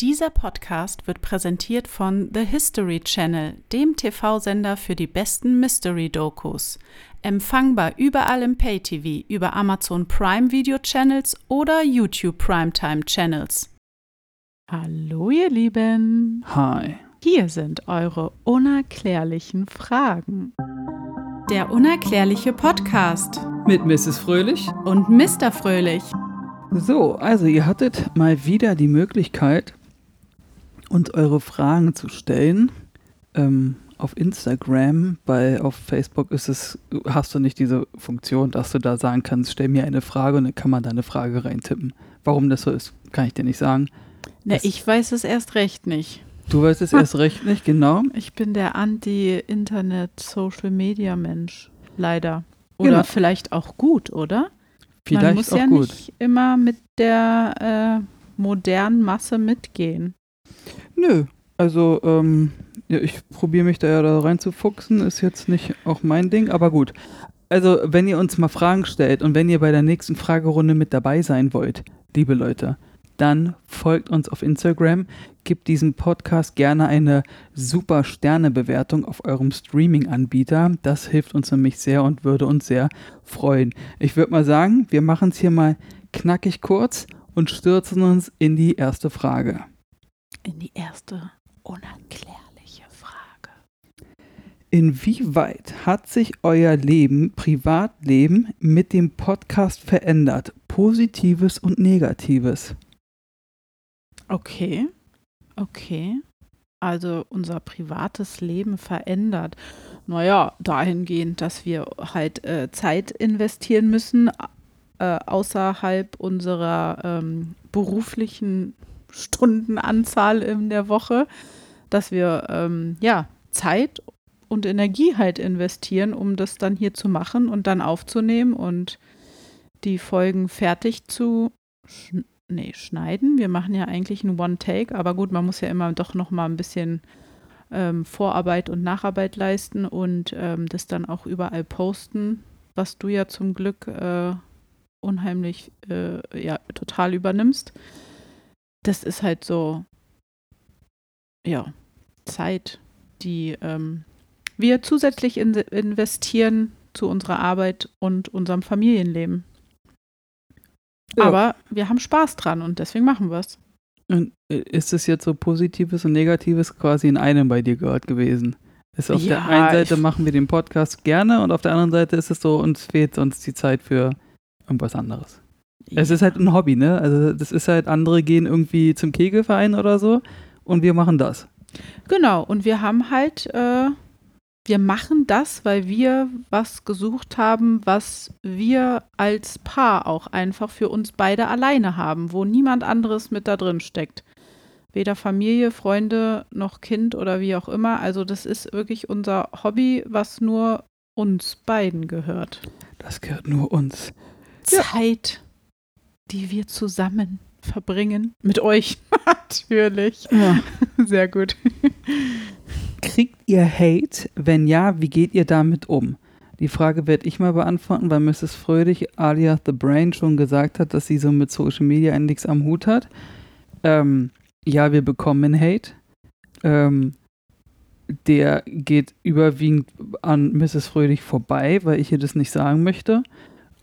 Dieser Podcast wird präsentiert von The History Channel, dem TV-Sender für die besten Mystery-Dokus. Empfangbar überall im Pay-TV, über Amazon Prime Video Channels oder YouTube Primetime Channels. Hallo, ihr Lieben. Hi. Hier sind eure unerklärlichen Fragen. Der unerklärliche Podcast Mit Mrs. Fröhlich. und Mr. Fröhlich. So, also ihr hattet mal wieder die Möglichkeit, uns eure Fragen zu stellen. Ähm, auf Instagram, bei auf Facebook ist es, hast du nicht diese Funktion, dass du da sagen kannst, stell mir eine Frage und dann kann man da eine Frage reintippen. Warum das so ist, kann ich dir nicht sagen. Na, Das- ich weiß es erst recht nicht. Du weißt es erst recht nicht, genau. Ich bin der Anti-Internet-Social-Media-Mensch. Leider. Oder Genau. vielleicht auch gut, oder? Vielleicht Man muss auch ja gut. nicht immer mit der äh, modernen Masse mitgehen. Nö, also ähm, ja, ich probiere mich da ja da reinzufuchsen, ist jetzt nicht auch mein Ding, aber gut. Also wenn ihr uns mal Fragen stellt und wenn ihr bei der nächsten Fragerunde mit dabei sein wollt, liebe Leute, dann folgt uns auf Instagram, gebt diesem Podcast gerne eine super Sternebewertung auf eurem Streaming-Anbieter. Das hilft uns nämlich sehr und würde uns sehr freuen. Ich würde mal sagen, wir machen es hier mal knackig kurz und stürzen uns in die erste Frage. In die erste unerklärliche Frage. Inwieweit hat sich euer Leben, Privatleben mit dem Podcast verändert? Positives und Negatives. Okay, okay. Also unser privates Leben verändert. Naja, dahingehend, dass wir halt äh, Zeit investieren müssen äh, außerhalb unserer ähm, beruflichen Stundenanzahl in der Woche, dass wir ähm, ja Zeit und Energie halt investieren, um das dann hier zu machen und dann aufzunehmen und die Folgen fertig zu schn nee, schneiden. Wir machen ja eigentlich ein One-Take, aber gut, man muss ja immer doch noch mal ein bisschen ähm, Vorarbeit und Nacharbeit leisten und ähm, das dann auch überall posten, was du ja zum Glück äh, unheimlich, äh, ja, total übernimmst. Das ist halt so, ja, Zeit, die ähm, wir zusätzlich in investieren zu unserer Arbeit und unserem Familienleben. Ja. Aber wir haben Spaß dran und deswegen machen wir es. Und äh, ist es jetzt so Positives und Negatives quasi in einem bei dir gehört gewesen? Ist auf der Ja, einen Seite machen wir den Podcast gerne und auf der anderen Seite ist es so, uns fehlt sonst die Zeit für irgendwas anderes. Es ist halt ein Hobby, ne? Also das ist halt, andere gehen irgendwie zum Kegelverein oder so und wir machen das. Genau, und wir haben halt, äh, wir machen das, weil wir was gesucht haben, was wir als Paar auch einfach für uns beide alleine haben, wo niemand anderes mit da drin steckt. Weder Familie, Freunde noch Kind oder wie auch immer. Also das ist wirklich unser Hobby, was nur uns beiden gehört. Das gehört nur uns. Ja. Die wir zusammen verbringen. Mit euch, natürlich. Ja. Sehr gut. Kriegt ihr Hate? Wenn ja, wie geht ihr damit um? Die Frage werde ich mal beantworten, weil Mrs. Fröhlich alias The Brain schon gesagt hat, dass sie so mit Social Media nichts am Hut hat. Ähm, ja, wir bekommen Hate. Ähm, der geht überwiegend an Mrs. Fröhlich vorbei, weil ich ihr das nicht sagen möchte.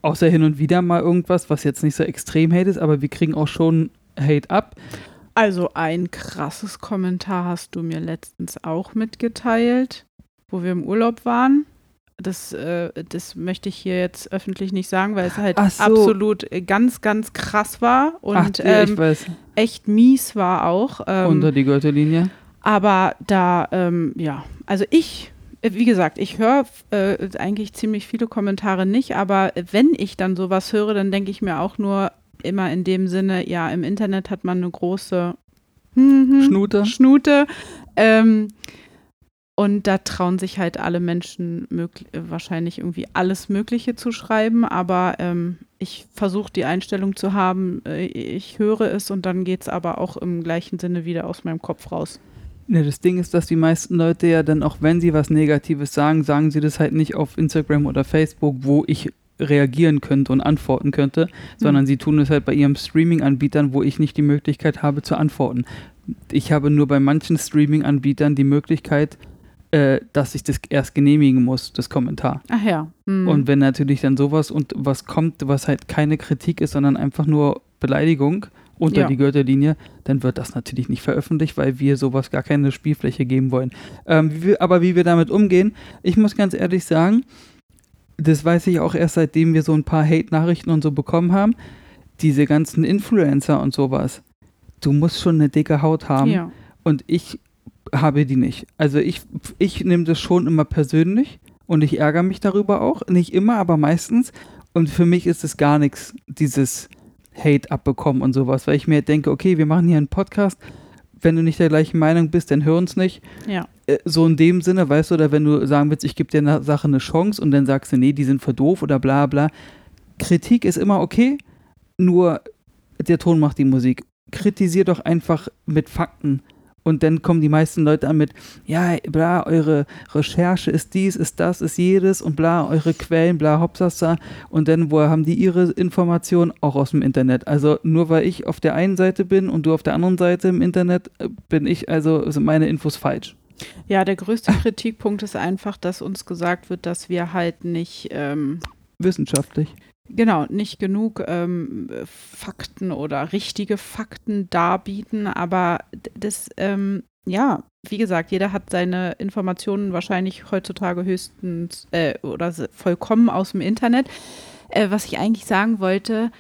Außer hin und wieder mal irgendwas, was jetzt nicht so extrem Hate ist, aber wir kriegen auch schon Hate ab. Also ein krasses Kommentar hast du mir letztens auch mitgeteilt, wo wir im Urlaub waren. Das, äh, das möchte ich hier jetzt öffentlich nicht sagen, weil es halt so. absolut ganz, ganz krass war und Ach, ja, ähm, echt mies war auch. Ähm, unter die Gürtellinie. aber da, ähm, ja, also ich, wie gesagt, ich höre äh, eigentlich ziemlich viele Kommentare nicht, aber wenn ich dann sowas höre, dann denke ich mir auch nur immer in dem Sinne, ja, im Internet hat man eine große hm, hm, Schnute. Schnute. Ähm, und da trauen sich halt alle Menschen äh, wahrscheinlich irgendwie alles Mögliche zu schreiben, aber ähm, ich versuche die Einstellung zu haben, äh, ich höre es und dann geht es aber auch im gleichen Sinne wieder aus meinem Kopf raus. Ja, das Ding ist, dass die meisten Leute ja dann auch, wenn sie was Negatives sagen, sagen sie das halt nicht auf Instagram oder Facebook, wo ich reagieren könnte und antworten könnte, sondern Hm. sie tun es halt bei ihrem Streaming-Anbietern, wo ich nicht die Möglichkeit habe zu antworten. Ich habe nur bei manchen Streaming-Anbietern die Möglichkeit, äh, dass ich das erst genehmigen muss, das Kommentar. Ach ja. Hm. Und wenn natürlich dann sowas und was kommt, was halt keine Kritik ist, sondern einfach nur Beleidigung unter Ja. die Gürtellinie, dann wird das natürlich nicht veröffentlicht, weil wir sowas gar keine Spielfläche geben wollen. Ähm, wie wir, aber wie wir damit umgehen, ich muss ganz ehrlich sagen, das weiß ich auch erst seitdem wir so ein paar Hate-Nachrichten und so bekommen haben. Diese ganzen Influencer und sowas. Du musst schon eine dicke Haut haben ja. und ich habe die nicht. Also ich, ich nehme das schon immer persönlich und ich ärgere mich darüber auch. Nicht immer, aber meistens. Und für mich ist es gar nichts, dieses Hate abbekommen und sowas, weil ich mir denke, okay, wir machen hier einen Podcast. Wenn du nicht der gleichen Meinung bist, dann hör uns nicht. Ja. Äh, So in dem Sinne, weißt du, oder wenn du sagen willst, ich gebe dir einer Sache eine Chance und dann sagst du, nee, die sind für doof oder bla bla. Kritik ist immer okay, nur der Ton macht die Musik. Kritisier doch einfach mit Fakten. Und dann kommen die meisten Leute an mit, ja, bla, eure Recherche ist dies, ist das, ist jedes und bla, eure Quellen, bla, hopsasa. Und dann, woher haben die ihre Informationen? Auch aus dem Internet. Also nur weil ich auf der einen Seite bin und du auf der anderen Seite im Internet, äh, bin ich, also sind meine Infos falsch. ja, der größte Kritikpunkt ist einfach, dass uns gesagt wird, dass wir halt nicht, ähm, Wissenschaftlich. Genau, nicht genug ähm, Fakten oder richtige Fakten darbieten. Aber das, ähm, ja, wie gesagt, jeder hat seine Informationen wahrscheinlich heutzutage höchstens äh, oder vollkommen aus dem Internet. Äh, was ich eigentlich sagen wollte,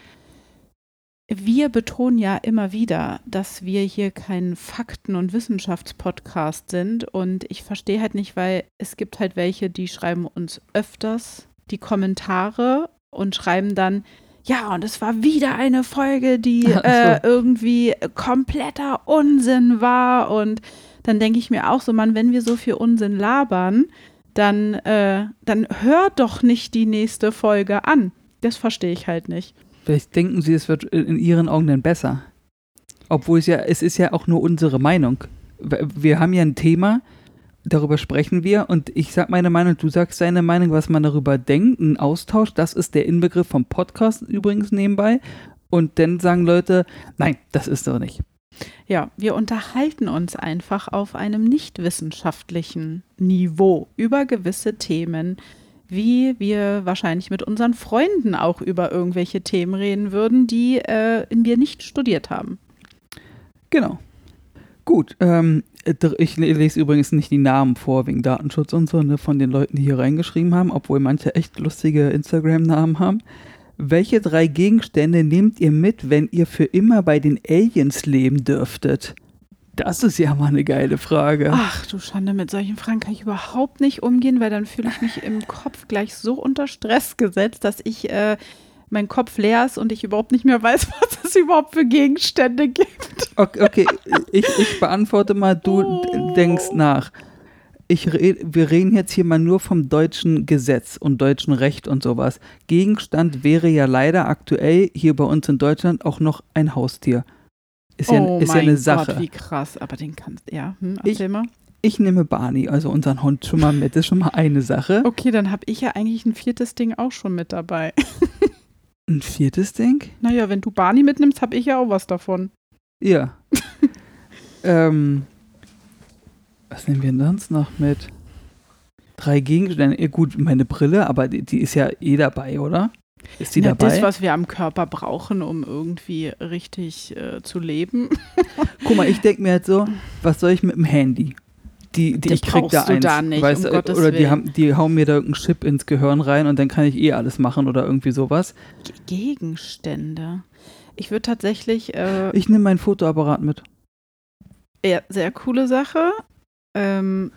wir betonen ja immer wieder, dass wir hier kein Fakten- und Wissenschaftspodcast sind. Und ich verstehe halt nicht, weil es gibt halt welche, die schreiben uns öfters die Kommentare und schreiben dann, ja, und es war wieder eine Folge, die äh, irgendwie kompletter Unsinn war. Und dann denke ich mir auch so, Mann, wenn wir so viel Unsinn labern, dann, äh, dann hör doch nicht die nächste Folge an. Das verstehe ich halt nicht. Vielleicht denken sie, es wird in ihren Augen dann besser. Obwohl es ja, es ist ja auch nur unsere Meinung. Wir haben ja ein Thema, darüber sprechen wir und ich sag meine Meinung, du sagst deine Meinung, was man darüber denkt, ein Austausch, das ist der Inbegriff vom Podcast übrigens nebenbei. Und dann sagen Leute, nein, das ist doch nicht. Ja, wir unterhalten uns einfach auf einem nicht wissenschaftlichen Niveau über gewisse Themen, wie wir wahrscheinlich mit unseren Freunden auch über irgendwelche Themen reden würden, die äh, wir nicht studiert haben. Genau. Gut, ähm, ich lese übrigens nicht die Namen vor wegen Datenschutz und so, ne, von den Leuten, die hier reingeschrieben haben, obwohl manche echt lustige Instagram-Namen haben. Welche drei Gegenstände nehmt ihr mit, wenn ihr für immer bei den Aliens leben dürftet? Das ist ja mal eine geile Frage. Ach du Schande, mit solchen Fragen kann ich überhaupt nicht umgehen, weil dann fühle ich mich im Kopf gleich so unter Stress gesetzt, dass ich äh, mein Kopf leer ist und ich überhaupt nicht mehr weiß, was es überhaupt für Gegenstände gibt. Okay, okay ich, ich beantworte mal, du Oh. denkst nach. Ich red, wir reden jetzt hier mal nur vom deutschen Gesetz und deutschen Recht und sowas. Gegenstand wäre ja leider aktuell hier bei uns in Deutschland auch noch ein Haustier. Ist ja, oh ist ja eine Sache. Gott, wie krass. Aber den kannst ja, hm, Ich- mal. Ich nehme Barney, also unseren Hund, schon mal mit. Das ist schon mal eine Sache. Okay, dann habe ich ja eigentlich ein viertes Ding auch schon mit dabei. Ein viertes Ding? Naja, wenn du Barney mitnimmst, habe ich ja auch was davon. Ja. ähm, was nehmen wir denn sonst noch mit? Drei Gegenstände. Ja, gut, meine Brille, aber die, die ist ja eh dabei, oder? Ist die Na, dabei? Das, was wir am Körper brauchen, um irgendwie richtig äh, zu leben. Guck mal, ich denke mir halt so, was soll ich mit dem Handy? Die, die ich krieg da eins. da nicht, weißt, um Gottes oder die, haben, die hauen mir da irgendeinen Chip ins Gehirn rein und dann kann ich eh alles machen oder irgendwie sowas. Ge- Gegenstände. Ich würde tatsächlich, äh, Ich nehme meinen Fotoapparat mit. ja, sehr coole Sache. Ähm,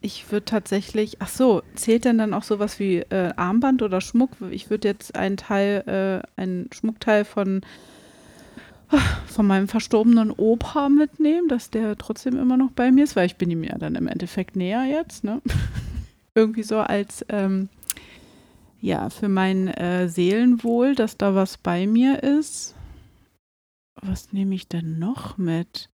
ich würde tatsächlich, ach so, zählt denn dann auch sowas wie äh, Armband oder Schmuck? Ich würde jetzt einen Teil, äh, einen Schmuckteil von, von meinem verstorbenen Opa mitnehmen, dass der trotzdem immer noch bei mir ist, weil ich bin ihm ja dann im Endeffekt näher jetzt, ne? Irgendwie so als, ähm, ja, für mein äh, Seelenwohl, dass da was bei mir ist. Was nehme ich denn noch mit?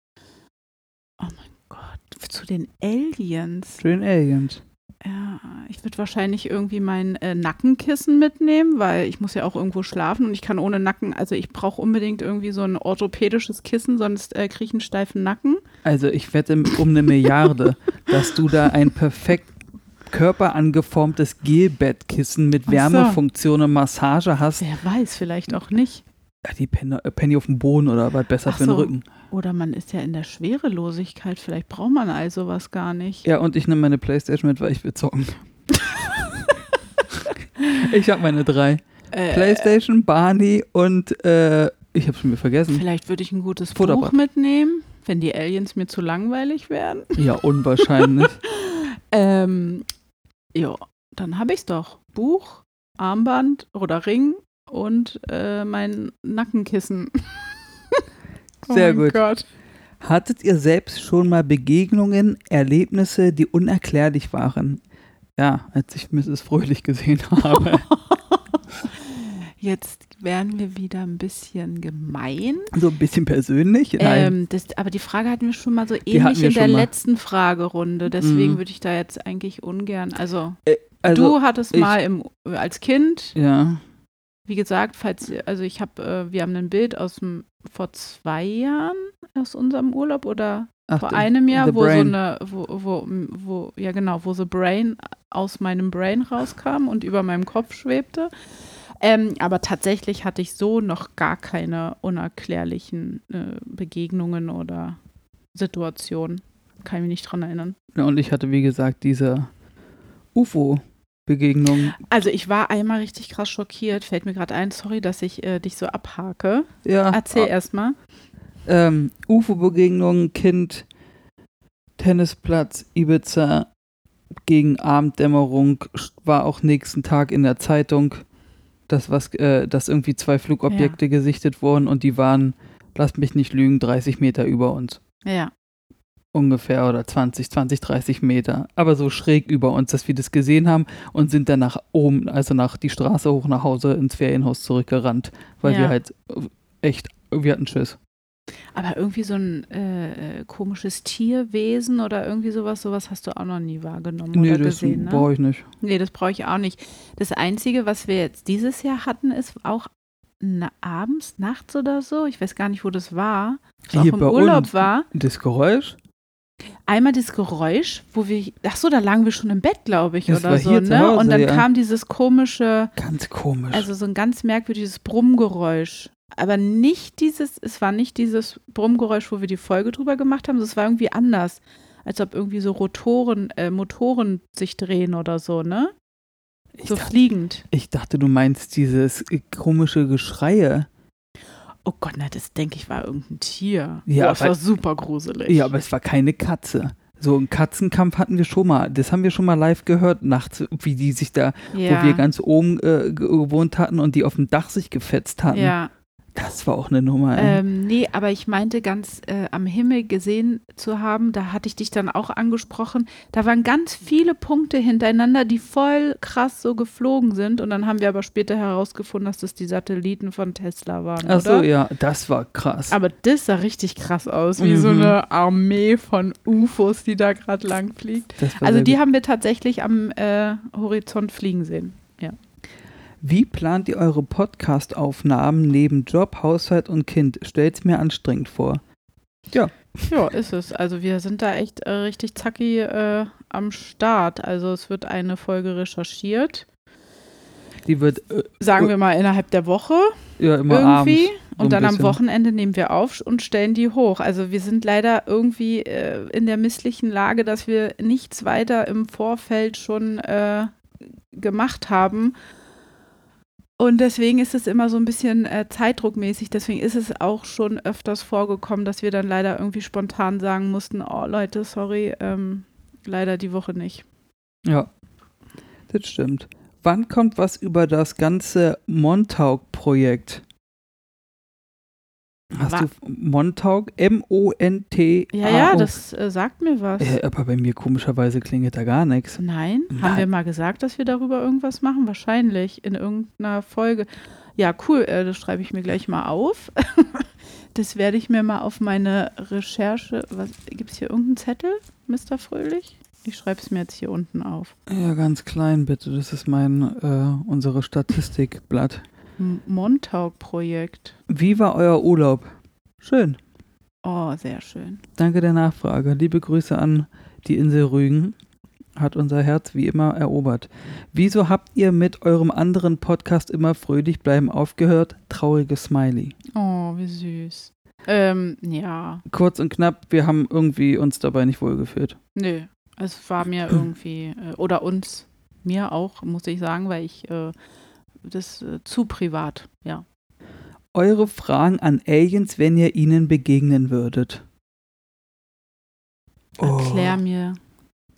Oh mein Gott, zu den Aliens. Schön Aliens. Ja, ich würde wahrscheinlich irgendwie mein äh, Nackenkissen mitnehmen, weil ich muss ja auch irgendwo schlafen und ich kann ohne Nacken, also ich brauche unbedingt irgendwie so ein orthopädisches Kissen, sonst äh, kriege ich einen steifen Nacken. Also ich wette um eine Milliarde, dass du da ein perfekt körperangeformtes Gelbettkissen mit. Wärmefunktion und Massage hast. Wer weiß, vielleicht auch nicht. Die Penny, äh, Penny auf dem Boden oder was besser Ach für den so. Rücken. Oder man ist ja in der Schwerelosigkeit, vielleicht braucht man all sowas gar nicht. Ja, und ich nehme meine Playstation mit, weil ich will zocken. ich habe meine drei. Äh, Playstation, Barney und äh, ich habe schon wieder vergessen. Vielleicht würde ich ein gutes Futterbad. Buch mitnehmen, wenn die Aliens mir zu langweilig werden. Ja, unwahrscheinlich. Ähm, ja, dann habe ich's doch. Buch, Armband oder Ring und äh, mein Nackenkissen. Sehr oh mein gut. Gott. Hattet ihr selbst schon mal Begegnungen, Erlebnisse, die unerklärlich waren? Ja, als ich Mrs. Fröhlich gesehen habe. Jetzt werden wir wieder ein bisschen gemein. so ein bisschen persönlich. Nein. Ähm, das, aber die Frage hatten wir schon mal so ähnlich in der mal. letzten Fragerunde. Deswegen Mhm. würde ich da jetzt eigentlich ungern. Also, also, du hattest ich- mal im, als Kind, ja. Wie gesagt, falls also ich habe, äh, wir haben ein Bild aus dem vor zwei Jahren aus unserem Urlaub oder Ach, vor einem Jahr, wo so Brain. eine, wo, wo, wo, ja genau, wo The Brain aus meinem Brain rauskam und über meinem Kopf schwebte. Ähm, aber tatsächlich hatte ich so noch gar keine unerklärlichen äh, Begegnungen oder Situationen. Kann ich mich nicht dran erinnern. Ja, und ich hatte, wie gesagt, diese UFO-Begegnung. Also ich war einmal richtig krass schockiert, fällt mir gerade ein, sorry, dass ich äh, dich so abhake. Ja, Erzähl erst mal. ähm, UFO-Begegnung, Kind, Tennisplatz, Ibiza, gegen Abenddämmerung, war auch nächsten Tag in der Zeitung, dass, was, äh, dass irgendwie zwei Flugobjekte gesichtet wurden und die waren, lasst mich nicht lügen, 30 Meter über uns. Ja. Ungefähr oder 20, 20, 30 Meter. Aber so schräg über uns, dass wir das gesehen haben und sind dann nach oben, also nach die Straße hoch nach Hause ins Ferienhaus zurückgerannt, weil Ja. wir halt echt, wir hatten Schiss. Aber irgendwie so ein äh, äh, komisches Tierwesen oder irgendwie sowas, sowas hast du auch noch nie wahrgenommen Nee, oder das gesehen, ne? brauche ich nicht. Nee, das brauche ich auch nicht. Das Einzige, was wir jetzt dieses Jahr hatten, ist auch na, abends, nachts oder so. Ich weiß gar nicht, wo das war. Was Hier auch im Urlaub uns. war. Das Geräusch? Einmal das Geräusch, wo wir, ach so, da lagen wir schon im Bett, glaube ich, Das oder war so, hier zu ne? Hause, Und dann ja. kam dieses komische, Ganz komisch. also so ein ganz merkwürdiges Brummgeräusch. Aber nicht dieses, es war nicht dieses Brummgeräusch, wo wir die Folge drüber gemacht haben, es war irgendwie anders. Als ob irgendwie so Rotoren, äh, Motoren sich drehen oder so, ne? ich, So dachte, fliegend. ich dachte, du meinst dieses komische Geschreie. Oh Gott, na, das denke ich war irgendein Tier. Ja, Boah, das war super gruselig. Ja, aber es war keine Katze. So einen Katzenkampf hatten wir schon mal. Das haben wir schon mal live gehört, nachts, wie die sich da, ja. wo wir ganz oben äh, ge- gewohnt hatten und die auf dem Dach sich gefetzt hatten. ja. Das war auch eine Nummer. Ähm, nee, aber ich meinte ganz äh, am Himmel gesehen zu haben, da hatte ich dich dann auch angesprochen, da waren ganz viele Punkte hintereinander, die voll krass so geflogen sind und dann haben wir aber später herausgefunden, dass das die Satelliten von Tesla waren, Ach so, oder? ja, das war krass. Aber das sah richtig krass aus, wie so Mhm. eine Armee von UFOs, die da gerade lang fliegt. Das war Also die gut. haben wir tatsächlich am äh, Horizont fliegen sehen. Wie plant ihr eure Podcast-Aufnahmen neben Job, Haushalt und Kind? Stellt's mir anstrengend vor. Ja, ist es. Also wir sind da echt äh, richtig zacki äh, am Start. Also es wird eine Folge recherchiert. Die wird äh, Sagen wir mal innerhalb der Woche ja immer irgendwie. abends. so und dann am. Wochenende nehmen wir auf und stellen die hoch. Also wir sind leider irgendwie äh, in der misslichen Lage, dass wir nichts weiter im Vorfeld schon äh, gemacht haben. Und deswegen ist es immer so ein bisschen äh, zeitdruckmäßig. Deswegen ist es auch schon öfters vorgekommen, dass wir dann leider irgendwie spontan sagen mussten, oh Leute, sorry, ähm, leider die Woche nicht. Ja, das stimmt. Wann kommt was über das ganze Montauk-Projekt? Hast Wa- du Montauk? M-O-N-T. Ja, ja, das äh, sagt mir was. Äh, aber bei mir komischerweise klingelt da gar nichts. Nein? Haben Nein. wir mal gesagt, dass wir darüber irgendwas machen? Wahrscheinlich in irgendeiner Folge. Ja, cool, äh, das schreibe ich mir gleich mal auf. das werde ich mir mal auf meine Recherche. Was Gibt es hier irgendeinen Zettel, Mr. Fröhlich? Ich schreibe es mir jetzt hier unten auf. Ja, ganz klein bitte. Das ist mein, äh, unsere Statistikblatt. Montauk-Projekt. Wie war euer Urlaub? Schön. Oh, sehr schön. Danke der Nachfrage. Liebe Grüße an die Insel Rügen. Hat unser Herz wie immer erobert. Wieso habt ihr mit eurem anderen Podcast immer fröhlich bleiben aufgehört? Trauriges Smiley. Oh, wie süß. Ähm, ja. Kurz und knapp, wir haben irgendwie uns dabei nicht wohlgefühlt. Nö. Es war mir irgendwie, äh, oder uns, mir auch, muss ich sagen, weil ich äh, das äh, zu privat, ja. Eure Fragen an Aliens, wenn ihr ihnen begegnen würdet. Erklär Oh, mir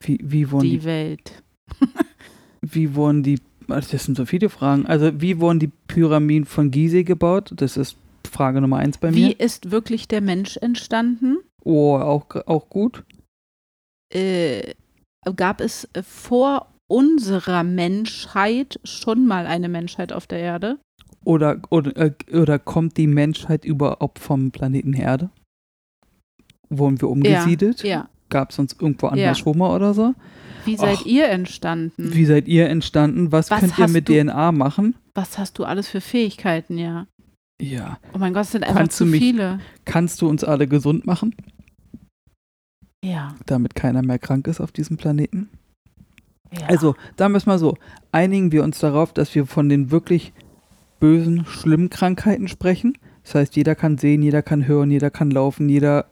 wie, wie, wurden die die, Welt. wie wurden die, also das sind so viele Fragen. Also, wie wurden die Pyramiden von Gizeh gebaut? Das ist Frage Nummer eins bei Wie mir. ist wirklich der Mensch entstanden? Oh, auch, auch gut. Äh, gab es vor unserer Menschheit schon mal eine Menschheit auf der Erde? Oder, oder, äh, oder kommt die Menschheit überhaupt vom Planeten Erde? Wurden wir umgesiedelt? Ja. Gab es uns irgendwo anders Ja. schon mal oder so? Wie seid Ach. ihr entstanden? Wie seid ihr entstanden? Was, Was könnt ihr mit du- DNA machen? Was hast du alles für Fähigkeiten, ja? Ja. Oh mein Gott, es sind einfach Kannst zu mich- viele. Kannst du uns alle gesund machen, Ja, damit keiner mehr krank ist auf diesem Planeten? Ja. Also, da müssen wir so, einigen wir uns darauf, dass wir von den wirklich bösen, schlimmen Krankheiten sprechen. Das heißt, jeder kann sehen, jeder kann hören, jeder kann laufen, jeder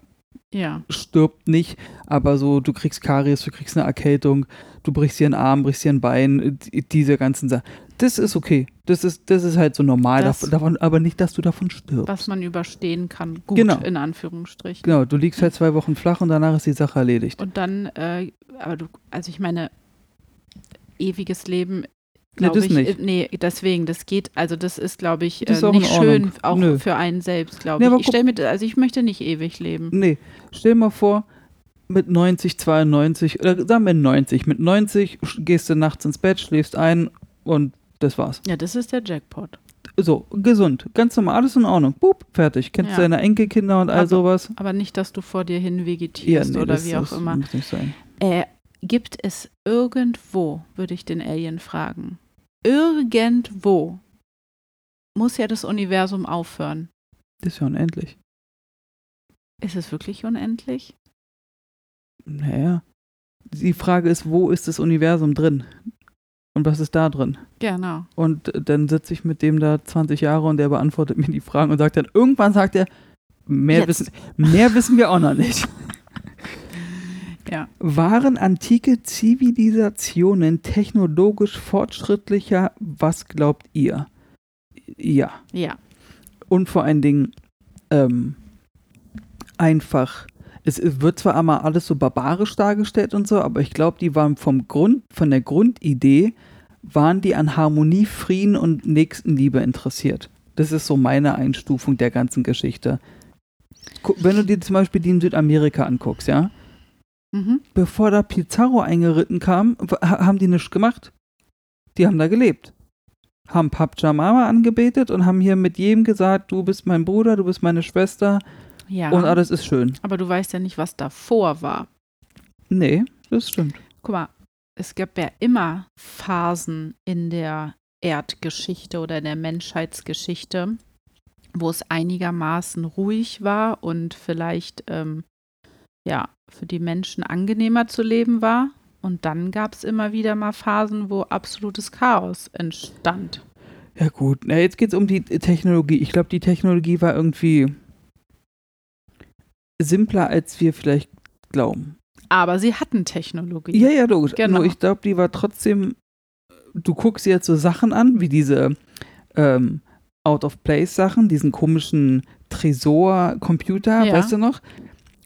ja. stirbt nicht, aber so, du kriegst Karies, du kriegst eine Erkältung, du brichst dir einen Arm, brichst dir ein Bein, die- diese ganzen Sachen. Das ist okay. Das ist, das ist halt so normal, Das- davon, aber nicht, dass du davon stirbst. Was man überstehen kann. Gut, Genau. in Anführungsstrichen. Genau, du liegst halt zwei Wochen flach und danach ist die Sache erledigt. Und dann, äh, aber du, also ich meine, ewiges Leben, Nee, glaube das ich, nicht. äh, nee, deswegen, das geht, also das ist, glaube ich, ist äh, nicht schön, auch Nö. für einen selbst, glaube Nee, ich. Ich stelle mir, also ich möchte nicht ewig leben. Nee, stell mal vor, mit 90, 92, oder sagen wir 90, mit 90 sch- gehst du nachts ins Bett, schläfst ein und das war's. Ja, das ist der Jackpot. So, gesund, ganz normal, alles in Ordnung. Boop, fertig. Kennst Ja. deine Enkelkinder und all Aber- sowas? Aber nicht, dass du vor dir hin vegetierst oder das, wie auch das immer. muss nicht sein. Äh, gibt es irgendwo, würde ich den Alien fragen, irgendwo muss ja das Universum aufhören. Das ist ja unendlich. Ist es wirklich unendlich? Naja. Die Frage ist, wo ist das Universum drin? Und was ist da drin? Genau. Und dann sitze ich mit dem da 20 Jahre und der beantwortet mir die Fragen und sagt dann, irgendwann sagt er, mehr, Jetzt. wissen, mehr wissen wir auch noch nicht. Ja. Waren antike Zivilisationen technologisch fortschrittlicher? Was glaubt ihr? Ja. Ja. Und vor allen Dingen ähm, einfach. Es, wird zwar einmal alles so barbarisch dargestellt und so, aber ich glaube, die waren vom Grund, von der Grundidee, waren die an Harmonie, Frieden und Nächstenliebe interessiert. Das ist so meine Einstufung der ganzen Geschichte. Wenn du dir zum Beispiel die in Südamerika anguckst, ja, Mhm. bevor da Pizarro eingeritten kam, haben die nichts gemacht. Die haben da gelebt. Haben Papjamama angebetet und haben hier mit jedem gesagt, du bist mein Bruder, du bist meine Schwester Ja. und alles ist schön. Aber du weißt ja nicht, was davor war. Nee, das stimmt. Guck mal, es gab ja immer Phasen in der Erdgeschichte oder in der Menschheitsgeschichte, wo es einigermaßen ruhig war und vielleicht ähm, ja für die Menschen angenehmer zu leben war. Und dann gab es immer wieder mal Phasen, wo absolutes Chaos entstand. Ja gut, na, jetzt geht es um die Technologie. Ich glaube, die Technologie war irgendwie simpler, als wir vielleicht glauben. Aber sie hatten Technologie. Ja, ja, logisch. Genau. Nur ich glaube, die war trotzdem. Du guckst jetzt so Sachen an, wie diese ähm, Out-of-Place-Sachen, diesen komischen Tresor-Computer, Ja. weißt du noch?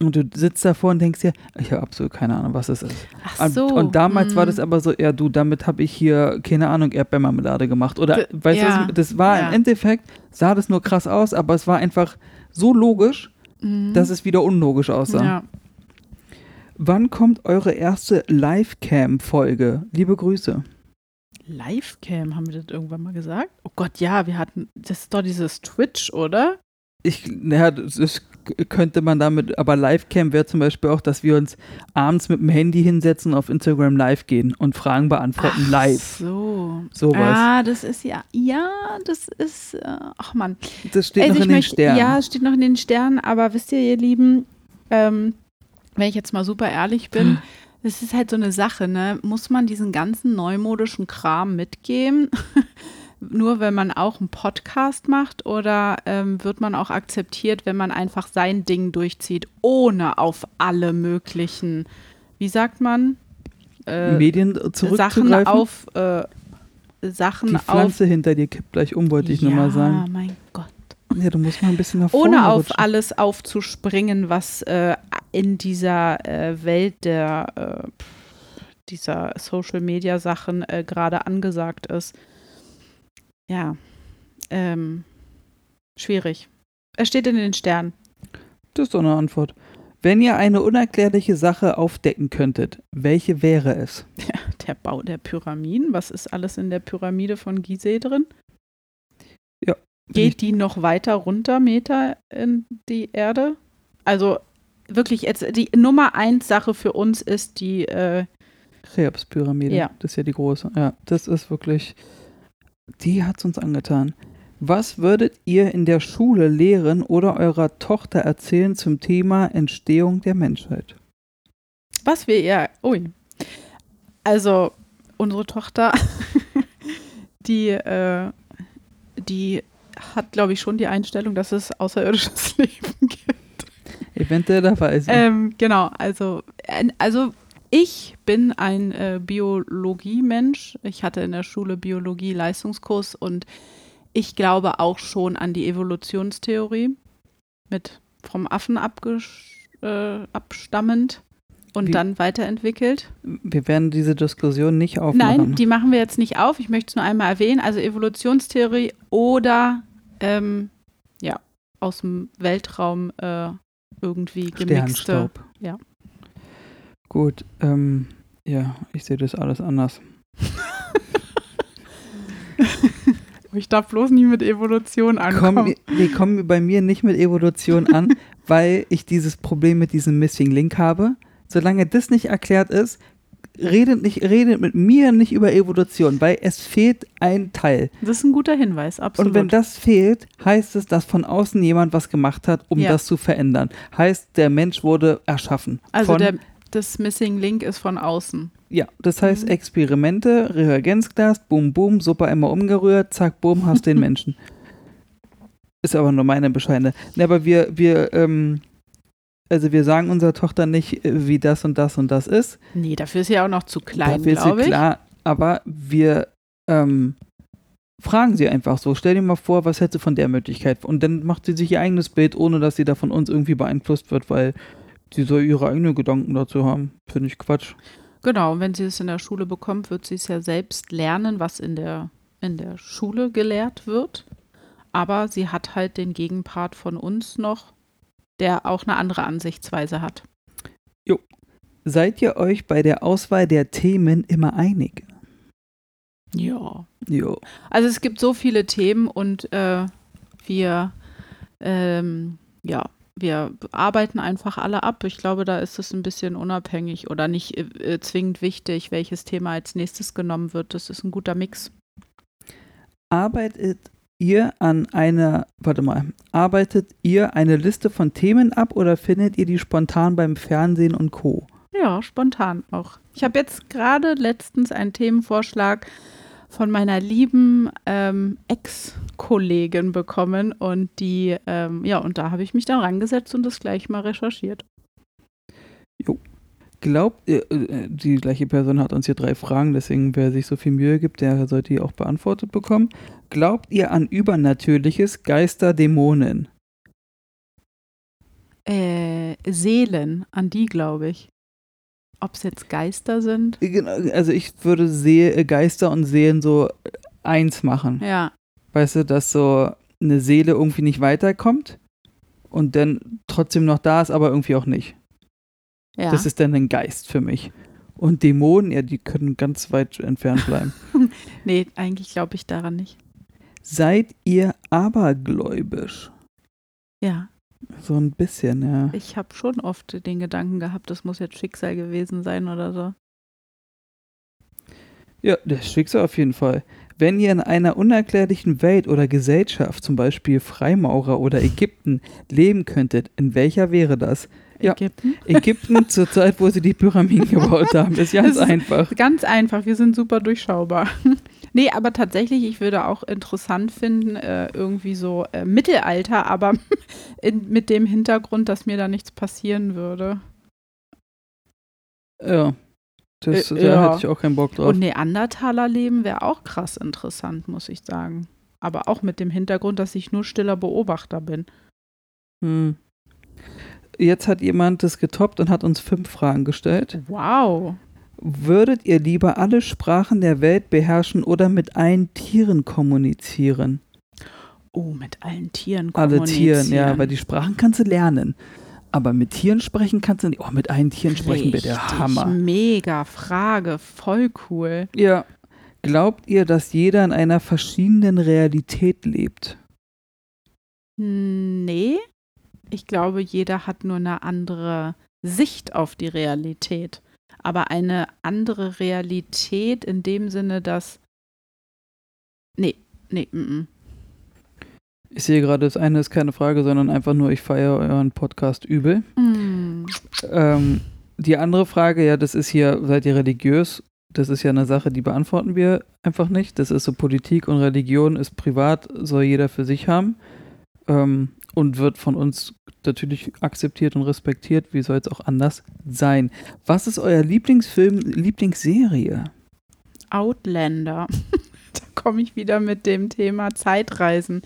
Und du sitzt davor und denkst dir, ich habe absolut keine Ahnung, was das ist. Ach Und, so. und damals war hm. das aber so, ja, du, damit habe ich hier, keine Ahnung, Erdbeermarmelade gemacht. Oder, D- weißt ja. du, das war Ja. im Endeffekt, sah das nur krass aus, aber es war einfach so logisch, Mhm. dass es wieder unlogisch aussah. ja. Wann kommt eure erste Livecam-Folge? Liebe Grüße. Livecam, haben wir das irgendwann mal gesagt? Oh Gott, ja, wir hatten, das ist doch dieses Twitch, oder? Ich, naja, das ist, könnte man damit, aber Livecam wäre zum Beispiel auch, dass wir uns abends mit dem Handy hinsetzen, auf Instagram live gehen und Fragen beantworten Ach live. So. Sowas. Ah, das ist ja, ja, das ist, äh, ach man. Das steht Also noch in den möchte- Sternen. Ja, es steht noch in den Sternen, aber wisst ihr, ihr Lieben, ähm, wenn ich jetzt mal super ehrlich bin, das ist halt so eine Sache, ne? Muss man diesen ganzen neumodischen Kram mitgeben? Nur wenn man auch einen Podcast macht oder ähm, wird man auch akzeptiert, wenn man einfach sein Ding durchzieht, ohne auf alle möglichen, wie sagt man, äh, Medien Sachen auf äh, Sachen Die auf Pflanze hinter dir kippt gleich um, wollte ich nur mal sagen. Ja, mein Gott. Ja, du musst mal ein bisschen nach vorne ohne auf rutschen. alles aufzuspringen, was äh, in dieser äh, Welt der äh, dieser Social Media Sachen äh, gerade angesagt ist. Ja, ähm, schwierig. Es steht in den Sternen. Das ist doch eine Antwort. Wenn ihr eine unerklärliche Sache aufdecken könntet, welche wäre es? Der Bau der Pyramiden. Was ist alles in der Pyramide von Gizeh drin? Ja, Geht die noch weiter runter, Meter in die Erde? Also wirklich, jetzt die Nummer eins Sache für uns ist die äh, Cheops-Pyramide. Ja. Das ist ja die große. Ja, das ist wirklich. Die hat es uns angetan. Was würdet ihr in der Schule lehren oder eurer Tochter erzählen zum Thema Entstehung der Menschheit? Was wir ihr. Ui. Also, unsere Tochter, die, äh, die hat, glaube ich, schon die Einstellung, dass es außerirdisches Leben gibt. Eventuellerweise. Ähm, genau, also, äh, also ich bin ein äh, Biologiemensch. Ich hatte in der Schule Biologie-Leistungskurs und ich glaube auch schon an die Evolutionstheorie mit vom Affen äh, abstammend und Wie- dann weiterentwickelt. Wir werden diese Diskussion nicht aufmachen. Nein, die machen wir jetzt nicht auf. Ich möchte es nur einmal erwähnen. Also Evolutionstheorie oder ähm, ja, aus dem Weltraum äh, irgendwie gemixte. Sternstaub. Ja. Gut, ähm, ja, ich sehe das alles anders. Ich darf bloß nie mit Evolution Komm, ankommen. nee, kommen bei mir nicht mit Evolution an, weil ich dieses Problem mit diesem Missing Link habe. Solange das nicht erklärt ist, redet, nicht, redet mit mir nicht über Evolution, weil es fehlt ein Teil. Das ist ein guter Hinweis, absolut. Und wenn das fehlt, heißt es, dass von außen jemand was gemacht hat, um Ja. das zu verändern. Heißt, der Mensch wurde erschaffen. also von, der, das Missing Link ist von außen. Ja, das heißt Mhm. Experimente, Reagenzglas, boom, boom, Suppe einmal umgerührt, zack, boom, hast den Menschen. Ist aber nur meine bescheidene. Ne, aber wir, wir, ähm, also wir sagen unserer Tochter nicht, äh, wie das und das und das ist. Nee, dafür ist sie auch noch zu klein, Dafür ist sie glaube ich. klar, aber wir ähm, fragen sie einfach so. Stell dir mal vor, was hätte von der Möglichkeit? Und dann macht sie sich ihr eigenes Bild, ohne dass sie da von uns irgendwie beeinflusst wird, weil sie soll ihre eigenen Gedanken dazu haben. Finde ich Quatsch. Genau, und wenn sie es in der Schule bekommt, wird sie es ja selbst lernen, was in der, in der Schule gelehrt wird. Aber sie hat halt den Gegenpart von uns noch, der auch eine andere Ansichtsweise hat. Seid ihr euch bei der Auswahl der Themen immer einig? Ja. Jo. Also es gibt so viele Themen und äh, wir, ähm, ja, wir arbeiten einfach alle ab. Ich glaube, da ist es ein bisschen unabhängig oder nicht äh, äh, zwingend wichtig, welches Thema als nächstes genommen wird. Das ist ein guter Mix. Arbeitet ihr an einer, warte mal, arbeitet ihr eine Liste von Themen ab oder findet ihr die spontan beim Fernsehen und Co.? Ja, spontan auch. Ich habe jetzt gerade letztens einen Themenvorschlag von meiner lieben ähm, Ex-Kollegin bekommen und die, ähm, ja, und da habe ich mich dann rangesetzt und das gleich mal recherchiert. Glaubt ihr, äh, die gleiche Person hat uns hier drei Fragen, deswegen wer sich so viel Mühe gibt, der sollte die auch beantwortet bekommen. Glaubt ihr an Übernatürliches, Geister, Dämonen? Äh, Seelen, an die glaube ich. Ob es jetzt Geister sind? Äh, genau, Also ich würde See äh, Geister und Seelen so äh, eins machen. Ja, Weißt du, dass so eine Seele irgendwie nicht weiterkommt und dann trotzdem noch da ist, aber irgendwie auch nicht. ja. Das ist dann ein Geist für mich. Und Dämonen, ja, die können ganz weit entfernt bleiben. nee, eigentlich glaube ich daran nicht. Seid ihr abergläubisch? Ja. So ein bisschen, ja. Ich habe schon oft den Gedanken gehabt, das muss jetzt Schicksal gewesen sein oder so. Ja, das Schicksal auf jeden Fall. Wenn ihr in einer unerklärlichen Welt oder Gesellschaft, zum Beispiel Freimaurer oder Ägypten, leben könntet, in welcher wäre das? Ja. Ägypten. Ägypten zur Zeit, wo sie die Pyramiden gebaut haben. Ist ganz Das ist- einfach. Ganz einfach, wir sind super durchschaubar. nee, aber tatsächlich, ich würde auch interessant finden, äh, irgendwie so äh, Mittelalter, aber in, mit dem Hintergrund, dass mir da nichts passieren würde. Ja. Das, Äh, da ja. hätte ich auch keinen Bock drauf. Und Neandertaler-Leben wäre auch krass interessant, muss ich sagen. Aber auch mit dem Hintergrund, dass ich nur stiller Beobachter bin. Hm. Jetzt hat jemand das getoppt und hat uns fünf Fragen gestellt. Wow. Würdet ihr lieber alle Sprachen der Welt beherrschen oder mit allen Tieren kommunizieren? Oh, mit allen Tieren Alle kommunizieren. Tieren, ja, weil die Sprachen kannst du lernen. Aber mit Tieren sprechen kannst du nicht. Oh, mit allen Tieren sprechen wäre der Hammer. Mega Frage, voll cool. Ja. Glaubt ihr, dass jeder in einer verschiedenen Realität lebt? Nee, ich glaube, jeder hat nur eine andere Sicht auf die Realität. Aber eine andere Realität in dem Sinne, dass. Nee, nee, mm, mm. Ich sehe gerade, das eine ist keine Frage, sondern einfach nur, ich feiere euren Podcast übel. Mm. Ähm, die andere Frage, ja, das ist hier, seid ihr religiös? Das ist ja eine Sache, die beantworten wir einfach nicht. Das ist so Politik und Religion ist privat, soll jeder für sich haben. Ähm, und wird von uns natürlich akzeptiert und respektiert. Wie soll es auch anders sein? Was ist euer Lieblingsfilm, Lieblingsserie? Outlander. da komme ich wieder mit dem Thema Zeitreisen.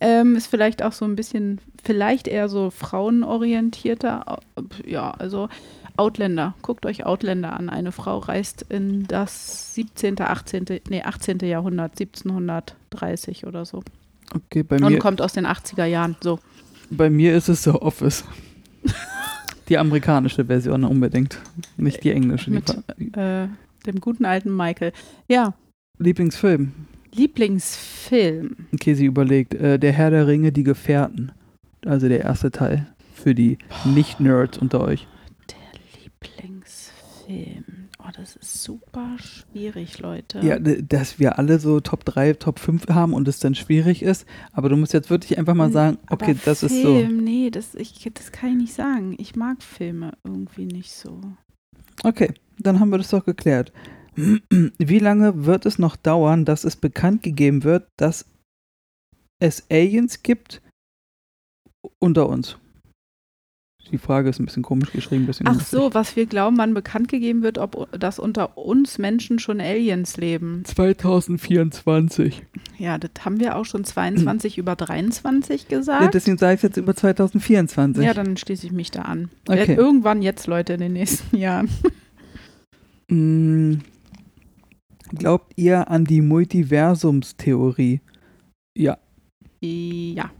Ähm, ist vielleicht auch so ein bisschen, vielleicht eher so frauenorientierter. Ja, also Outlander. Guckt euch Outlander an. Eine Frau reist in das 17., 18., nee, 18. Jahrhundert, 1730 oder so. Okay, bei Und mir, kommt aus den 80er Jahren. So. bei mir ist es The Office. Die amerikanische Version unbedingt, nicht die englische. Mit- Äh, dem guten alten Michael. Ja, Lieblingsfilm. Lieblingsfilm. Okay, sie überlegt. Äh, der Herr der Ringe, die Gefährten. Also der erste Teil. Für die Nicht-Nerds unter euch. Der Lieblingsfilm. Oh, das ist super schwierig, Leute. Ja, dass wir alle so Top 3, Top 5 haben und es dann schwierig ist. Aber du musst jetzt wirklich einfach mal Hm, sagen, okay, Aber das Film, ist so. Nee, das, ich, das kann ich nicht sagen. Ich mag Filme irgendwie nicht so. Okay, dann haben wir das doch geklärt. Wie lange wird es noch dauern, dass es bekannt gegeben wird, dass es Aliens gibt unter uns? Die Frage ist ein bisschen komisch geschrieben. Bisschen Ach lustig. so, was wir glauben, wann bekannt gegeben wird, ob dass unter uns Menschen schon Aliens leben. 2024. Ja, das haben wir auch schon 22 über 23 Ja, gesagt. deswegen sage ich jetzt über 2024. Ja, dann schließe ich mich da an. Okay. Irgendwann jetzt, Leute, in den nächsten Jahren. Mm, Glaubt ihr an die Multiversumstheorie? Ja. Ja.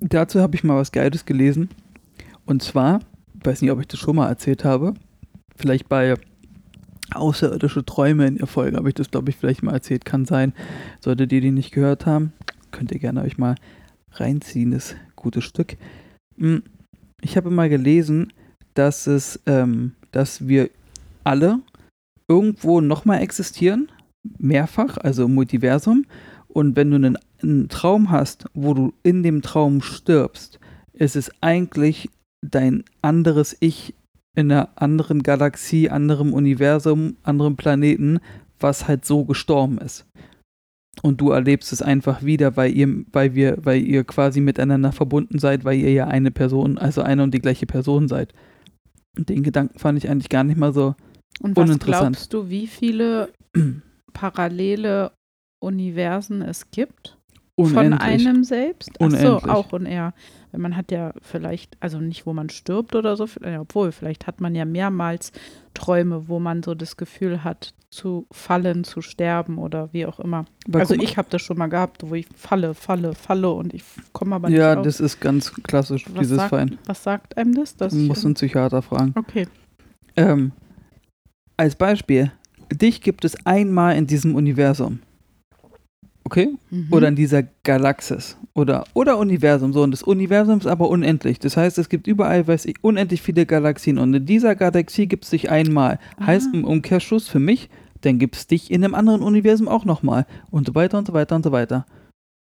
Dazu habe ich mal was Geiles gelesen. Und zwar, ich weiß nicht, ob ich das schon mal erzählt habe, vielleicht bei Außerirdische Träume in der Folge habe ich das, glaube ich, vielleicht mal erzählt. Kann sein. Solltet ihr die nicht gehört haben, könnt ihr gerne euch mal reinziehen, das gute Stück. Mm, Ich habe mal gelesen, dass es, ähm, dass wir alle irgendwo nochmal existieren, mehrfach, also im Multiversum. Und wenn du einen, einen Traum hast, wo du in dem Traum stirbst, ist es eigentlich dein anderes Ich in einer anderen Galaxie, anderem Universum, anderem Planeten, was halt so gestorben ist. Und du erlebst es einfach wieder, weil ihr, weil wir, weil ihr quasi miteinander verbunden seid, weil ihr ja eine Person, also eine und die gleiche Person seid. Und den Gedanken fand ich eigentlich gar nicht mal so Und was Uninteressant. glaubst du, wie viele parallele Universen es gibt? Von unendlich. einem selbst? Ach so, Unendlich. auch und er. Man hat ja vielleicht, also nicht, wo man stirbt oder so, obwohl, vielleicht hat man ja mehrmals Träume, wo man so das Gefühl hat, zu fallen, zu sterben oder wie auch immer. Aber also ich habe das schon mal gehabt, wo ich falle, falle, falle und ich komme aber nicht Ja, auf. das ist ganz klassisch, was, dieses sagt, Fein. was sagt einem das? Dass Du musst ich, einen Psychiater fragen. okay. Ähm, als Beispiel, dich gibt es einmal in diesem Universum. Okay? Mhm. Oder in dieser Galaxis. Oder, oder Universum. So, und das Universum ist aber unendlich. Das heißt, es gibt überall, weiß ich, unendlich viele Galaxien. Und in dieser Galaxie gibt es dich einmal. Heißt Ah. im Umkehrschluss für mich, dann gibt es dich in einem anderen Universum auch nochmal. Und so weiter und so weiter und so weiter.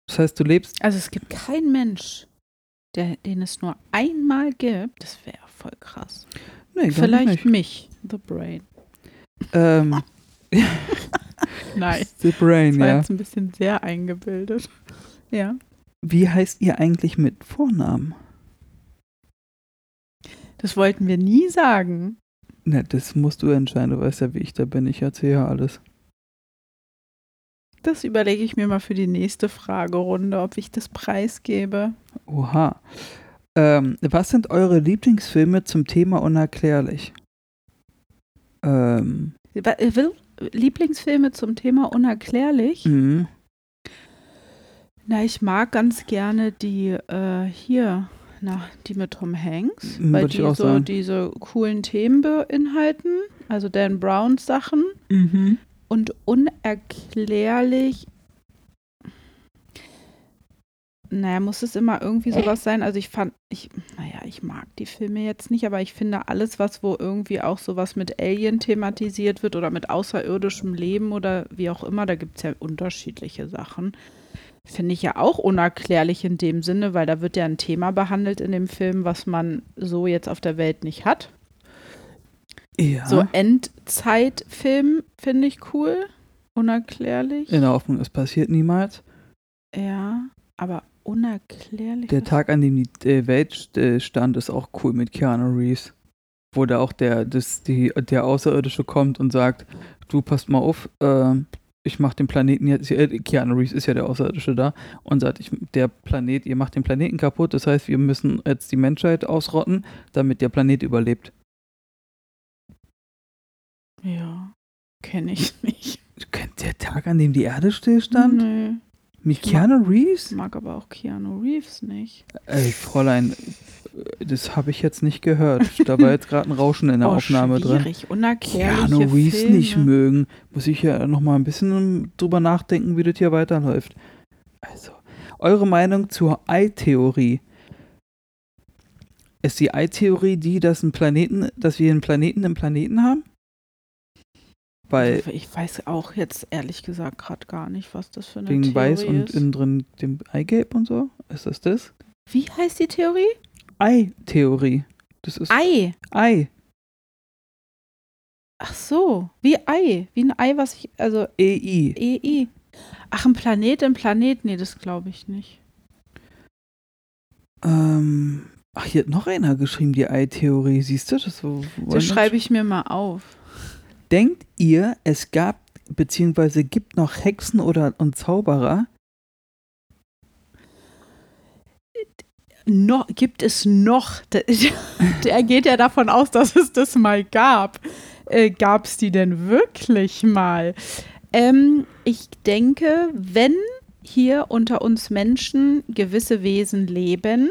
Das heißt, du lebst. Also es gibt keinen Mensch, der, den es nur einmal gibt. Das wäre voll krass. Nee, Vielleicht mich, The Brain. Ähm, Nein, The Brain, das war ja. jetzt ein bisschen sehr eingebildet. Ja. Wie heißt ihr eigentlich mit Vornamen? Das wollten wir nie sagen. Ne, das musst du entscheiden. Du weißt ja, wie ich da bin. Ich erzähle ja alles. Das überlege ich mir mal für die nächste Fragerunde, ob ich das preisgebe. Oha. Ähm, was sind eure Lieblingsfilme zum Thema unerklärlich? Ähm, äh, will- Lieblingsfilme zum Thema unerklärlich? mh. Na, ich mag ganz gerne die äh, hier, na, die mit Tom Hanks, Mhm, weil die so sagen. diese coolen Themen beinhalten, also Dan Browns Sachen und unerklärlich. Naja, muss es immer irgendwie sowas sein? Also ich fand, ich, naja, ich mag die Filme jetzt nicht, aber ich finde alles, was wo irgendwie auch sowas mit Alien thematisiert wird oder mit außerirdischem Leben oder wie auch immer, da gibt es ja unterschiedliche Sachen. Finde ich ja auch unerklärlich in dem Sinne, weil da wird ja ein Thema behandelt in dem Film, was man so jetzt auf der Welt nicht hat. Ja. So Endzeitfilm finde ich cool. Unerklärlich. In der Hoffnung, es passiert niemals. Ja, aber unerklärlich. Der Tag, an dem die äh, Welt äh, stand, ist auch cool mit Keanu Reeves. Wo da auch der, das, die, der Außerirdische kommt und sagt, du passt mal auf, äh, ich mach den Planeten jetzt, äh, Keanu Reeves ist ja der Außerirdische da und sagt, ich, der Planet, ihr macht den Planeten kaputt, das heißt, wir müssen jetzt die Menschheit ausrotten, damit der Planet überlebt. Ja, kenne ich nicht. Kennt der Tag, an dem die Erde stillstand? Nö, Mit Keanu Reeves? mag aber auch Keanu Reeves nicht. Ey, Fräulein, das habe ich jetzt nicht gehört. Da war jetzt gerade ein Rauschen in der oh, Aufnahme drin. schwierig. Unerklärliche Keanu Reeves Filme. nicht mögen, muss ich ja noch mal ein bisschen drüber nachdenken, wie das hier weiterläuft. Also, eure Meinung zur Ei-Theorie. Ist die Ei-Theorie die, dass ein Planeten, dass wir einen Planeten im Planeten haben? Weil Ich weiß auch jetzt ehrlich gesagt gerade gar nicht, was das für eine wegen Theorie Weiß und ist. innen drin dem Eigelb und so? Ist das das? Wie heißt die Theorie? Ei-Theorie. Das ist Ei. Ei. Ach so, wie Ei. Wie ein Ei, was ich, also EI. EI. Ach, ein Planet im Planet? Nee, das glaube ich nicht. Ähm, ach, hier hat noch einer geschrieben, die Ei-Theorie. Siehst du das? Wo, wo Das schreibe ich mir mal auf. Denkt ihr, es gab beziehungsweise gibt noch Hexen oder und Zauberer? No, gibt es noch? Der, der geht ja davon aus, dass es das mal gab. Äh, gab es die denn wirklich mal? Ähm, ich denke, wenn hier unter uns Menschen gewisse Wesen leben,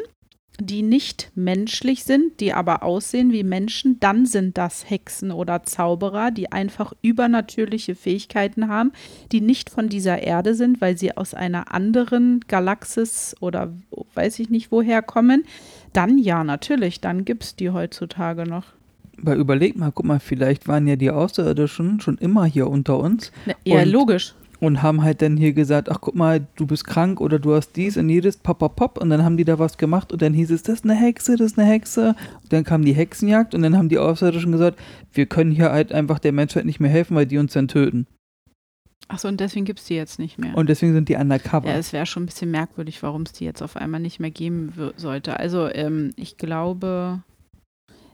die nicht menschlich sind, die aber aussehen wie Menschen, dann sind das Hexen oder Zauberer, die einfach übernatürliche Fähigkeiten haben, die nicht von dieser Erde sind, weil sie aus einer anderen Galaxis oder weiß ich nicht woher kommen. Dann ja, natürlich, dann gibt es die heutzutage noch. Weil überleg mal, guck mal, vielleicht waren ja die Außerirdischen schon immer hier unter uns ja, logisch. Und haben halt dann hier gesagt, ach guck mal, du bist krank oder du hast dies und jedes, pop, pop, pop. Und dann haben die da was gemacht und dann hieß es, das ist eine Hexe, das ist eine Hexe. Und dann kam die Hexenjagd und dann haben die Außerirdischen gesagt, wir können hier halt einfach der Menschheit nicht mehr helfen, weil die uns dann töten. Achso, und deswegen gibt es die jetzt nicht mehr. Und deswegen sind die undercover. Ja, es wäre schon ein bisschen merkwürdig, warum es die jetzt auf einmal nicht mehr geben sollte. Also, ähm, ich glaube,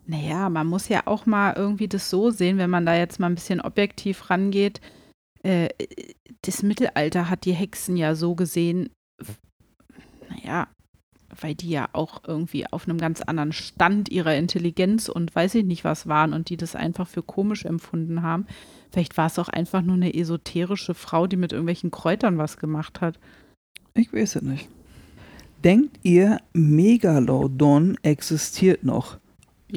naja, man muss ja auch mal irgendwie das so sehen, wenn man da jetzt mal ein bisschen objektiv rangeht. Äh, das Mittelalter hat die Hexen ja so gesehen, naja, weil die ja auch irgendwie auf einem ganz anderen Stand ihrer Intelligenz und weiß ich nicht was waren und die das einfach für komisch empfunden haben. Vielleicht war es auch einfach nur eine esoterische Frau, die mit irgendwelchen Kräutern was gemacht hat. Ich weiß es nicht. Denkt ihr, Megalodon existiert noch?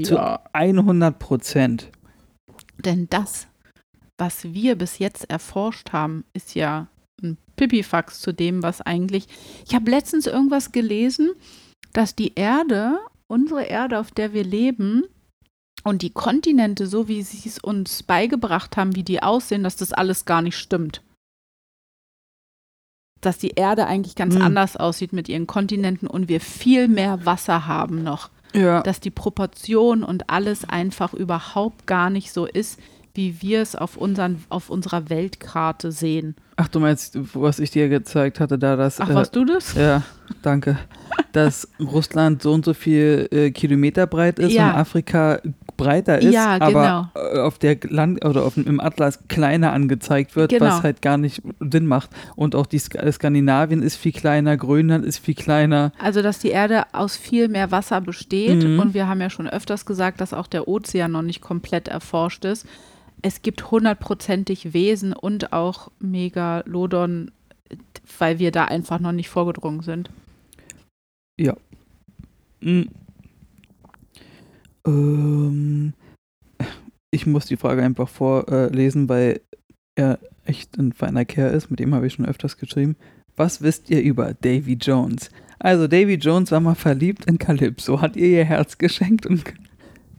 Zu 100 Prozent. Denn das, was wir bis jetzt erforscht haben, ist ja ein Pipifax zu dem, was eigentlich. Ich habe letztens irgendwas gelesen, dass die Erde, unsere Erde, auf der wir leben, und die Kontinente, so wie sie es uns beigebracht haben, wie die aussehen, dass das alles gar nicht stimmt. Dass die Erde eigentlich ganz Hm. anders aussieht mit ihren Kontinenten und wir viel mehr Wasser haben noch. Ja. Dass die Proportion und alles einfach überhaupt gar nicht so ist, wie wir es auf, unseren, auf unserer Weltkarte sehen. Ach, du meinst, was ich dir gezeigt hatte, da das. Ach, äh, warst du das? Ja, danke. Dass Russland so und so viel äh, Kilometer breit ist Ja. und Afrika breiter ist, Ja, aber äh, auf der Land oder auf, im Atlas kleiner angezeigt wird, Genau. was halt gar nicht Sinn macht. Und auch die Sk Skandinavien ist viel kleiner, Grönland ist viel kleiner. Also, dass die Erde aus viel mehr Wasser besteht. Mhm. Und wir haben ja schon öfters gesagt, dass auch der Ozean noch nicht komplett erforscht ist. Es gibt hundertprozentig Wesen und auch Megalodon, weil wir da einfach noch nicht vorgedrungen sind. Hm. Ähm, ich muss die Frage einfach vorlesen, weil er echt ein feiner Kerl ist. Mit dem habe ich schon öfters geschrieben. Was wisst ihr über Davy Jones? Also, Davy Jones war mal verliebt in Calypso, hat ihr ihr Herz geschenkt und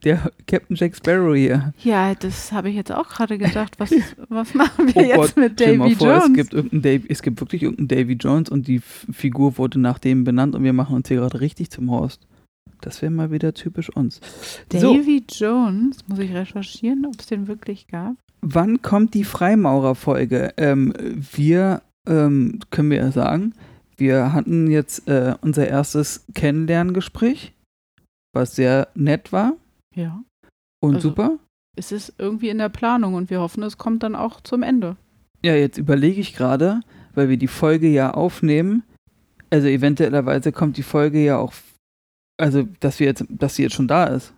der Captain Jack Sparrow hier. Ja, das habe ich jetzt auch gerade gedacht. Was, was machen wir Oh jetzt Gott, mit Davy vor, Jones? Es gibt, Davy, es gibt wirklich irgendeinen Davy Jones und die F Figur wurde nach dem benannt und wir machen uns hier gerade richtig zum Horst. Das wäre mal wieder typisch uns. So, Davy Jones, muss ich recherchieren, ob es den wirklich gab? wann kommt die Freimaurerfolge? Ähm, wir, ähm, können wir ja sagen, wir hatten jetzt äh, unser erstes Kennenlerngespräch, was sehr nett war Ja. und Also- super. Es ist irgendwie in der Planung und wir hoffen, es kommt dann auch zum Ende. Ja, jetzt überlege ich gerade, weil wir die Folge ja aufnehmen. Also eventuellerweise kommt die Folge ja auch, also dass wir jetzt, dass sie jetzt schon da ist.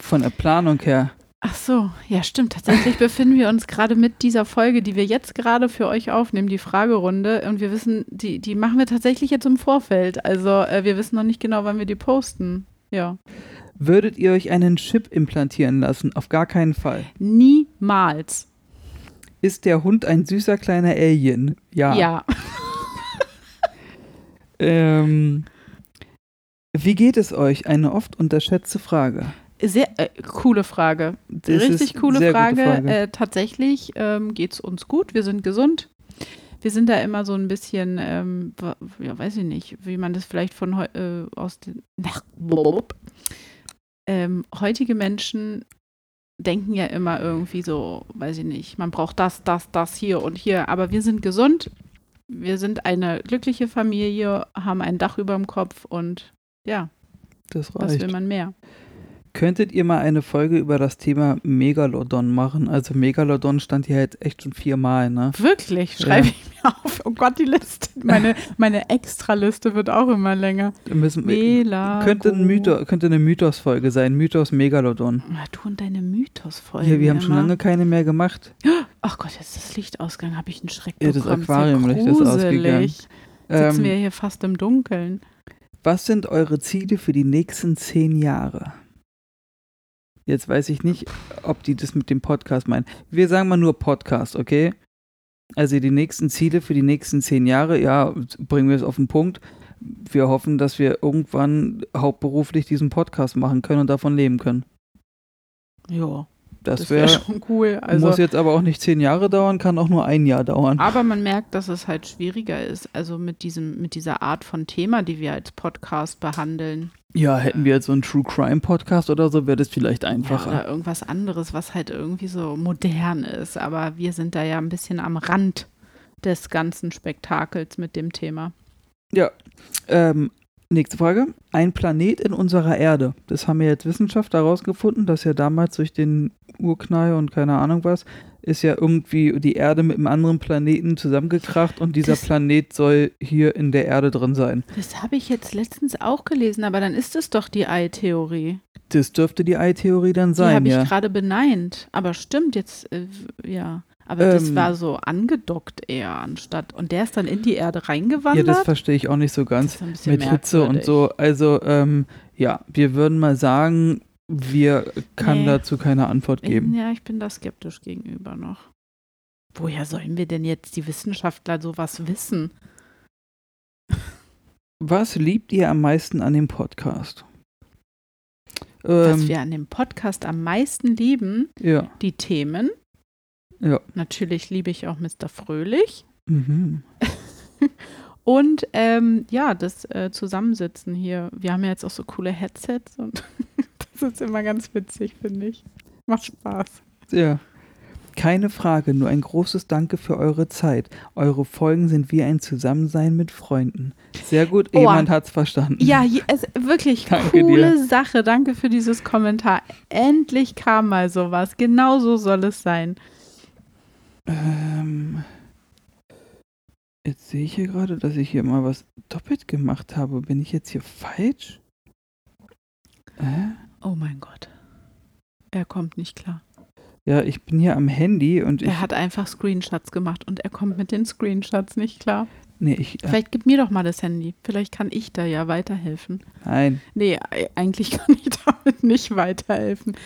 Von der Planung her. Ach so, ja stimmt. Tatsächlich befinden wir uns gerade mit dieser Folge, die wir jetzt gerade für euch aufnehmen, die Fragerunde. Und wir wissen, die, die machen wir tatsächlich jetzt im Vorfeld. Also äh, wir wissen noch nicht genau, wann wir die posten. Ja. Würdet ihr euch einen Chip implantieren lassen? Auf gar keinen Fall. Niemals. Ist der Hund ein süßer kleiner Alien? Ja. Ja. Ähm, wie geht es euch? Eine oft unterschätzte Frage. Sehr äh, coole Frage. Das Richtig coole Frage. Frage. Äh, tatsächlich ähm, geht es uns gut. Wir sind gesund. Wir sind da immer so ein bisschen, ähm, ja, weiß ich nicht, wie man das vielleicht von äh, aus den. Ähm, heutige Menschen denken ja immer irgendwie so, weiß ich nicht, man braucht das, das, das hier und hier. Aber wir sind gesund. Wir sind eine glückliche Familie, haben ein Dach über dem Kopf und ja, das was reicht. will man mehr? Könntet ihr mal eine Folge über das Thema Megalodon machen? Also Megalodon stand hier jetzt echt schon viermal, ne? Wirklich, Ja. schreibe ich mir auf. Oh Gott, die Liste. Meine, meine Extraliste wird auch immer länger. Wir müssen, könnte, ein Mythos, könnte eine Mythos-Folge sein. Mythos Megalodon. Du und deine Mythos-Folgen. Ja, wir haben schon immer. lange keine mehr gemacht. Ach Gott, jetzt ist das Licht ausgegangen. Habe ich einen Schreck Ja, das bekommen. Ja Aquariumlicht ist ausgegangen. gruselig. Sitzen wir Ähm, hier fast im Dunkeln. was sind eure Ziele für die nächsten zehn Jahre? Jetzt weiß ich nicht, ob die das mit dem Podcast meinen. Wir sagen mal nur Podcast, okay? Also die nächsten Ziele für die nächsten zehn Jahre, ja, bringen wir es auf den Punkt. Wir hoffen, dass wir irgendwann hauptberuflich diesen Podcast machen können und davon leben können. Ja, Das, das wäre wäre, schon cool. Also, muss jetzt aber auch nicht zehn Jahre dauern, kann auch nur ein Jahr dauern. aber man merkt, dass es halt schwieriger ist. Also mit, diesem, mit dieser Art von Thema, die wir als Podcast behandeln. Ja, hätten wir jetzt so einen True Crime Podcast oder so, wäre das vielleicht Ja, einfacher. oder irgendwas anderes, was halt irgendwie so modern ist. Aber wir sind da ja ein bisschen am Rand des ganzen Spektakels mit dem Thema. Ja. Ähm, nächste Frage. Ein Planet in unserer Erde. Das haben ja jetzt Wissenschaftler herausgefunden, dass ja damals durch den Urknall und keine Ahnung was, ist ja irgendwie die Erde mit einem anderen Planeten zusammengekracht und dieser Das- Planet soll hier in der Erde drin sein. Das habe ich jetzt letztens auch gelesen, aber dann ist es doch die Ei-Theorie. Das dürfte die Ei-Theorie dann Die sein, habe ich ja. gerade beneint. Aber stimmt jetzt, äh, ja. Aber das Ähm. war so angedockt eher anstatt. Und der ist dann in die Erde Ja, reingewandert. das verstehe ich auch nicht so Das ganz. ist ein bisschen Mit Hitze und merkwürdig. so. Also, ähm, ja, wir würden mal sagen, wir kann Nee. dazu keine Antwort geben. Ja, ich bin da skeptisch gegenüber noch. woher sollen wir denn jetzt die Wissenschaftler sowas wissen? Was liebt ihr am meisten an dem Podcast? Was Ähm, wir an dem Podcast am meisten lieben, ja, die Themen. ja. Natürlich liebe ich auch Mr. Fröhlich. Mhm. Und ähm, ja, das äh, Zusammensitzen hier. Wir haben ja jetzt auch so coole Headsets und das ist immer ganz witzig, finde ich. Macht Spaß. Ja. Keine Frage, nur ein großes Danke für eure Zeit. Eure Folgen sind wie ein Zusammensein mit Freunden. Sehr gut, Oh. jemand hat's verstanden. Ja, es, wirklich Danke coole Sache. Danke für dieses Kommentar. Endlich kam mal sowas. Genau so soll es sein. Ähm, jetzt sehe ich hier gerade, dass ich hier mal was doppelt gemacht habe. Bin ich jetzt hier falsch? Äh? Oh mein Gott. Er kommt nicht klar. Ja, ich bin hier am Handy und ich. Er hat einfach Screenshots gemacht und er kommt mit den Screenshots nicht klar. Nee, ich. Äh, Vielleicht gib mir doch mal das Handy. Vielleicht kann ich da ja weiterhelfen. nein. Nee, eigentlich kann ich damit nicht weiterhelfen.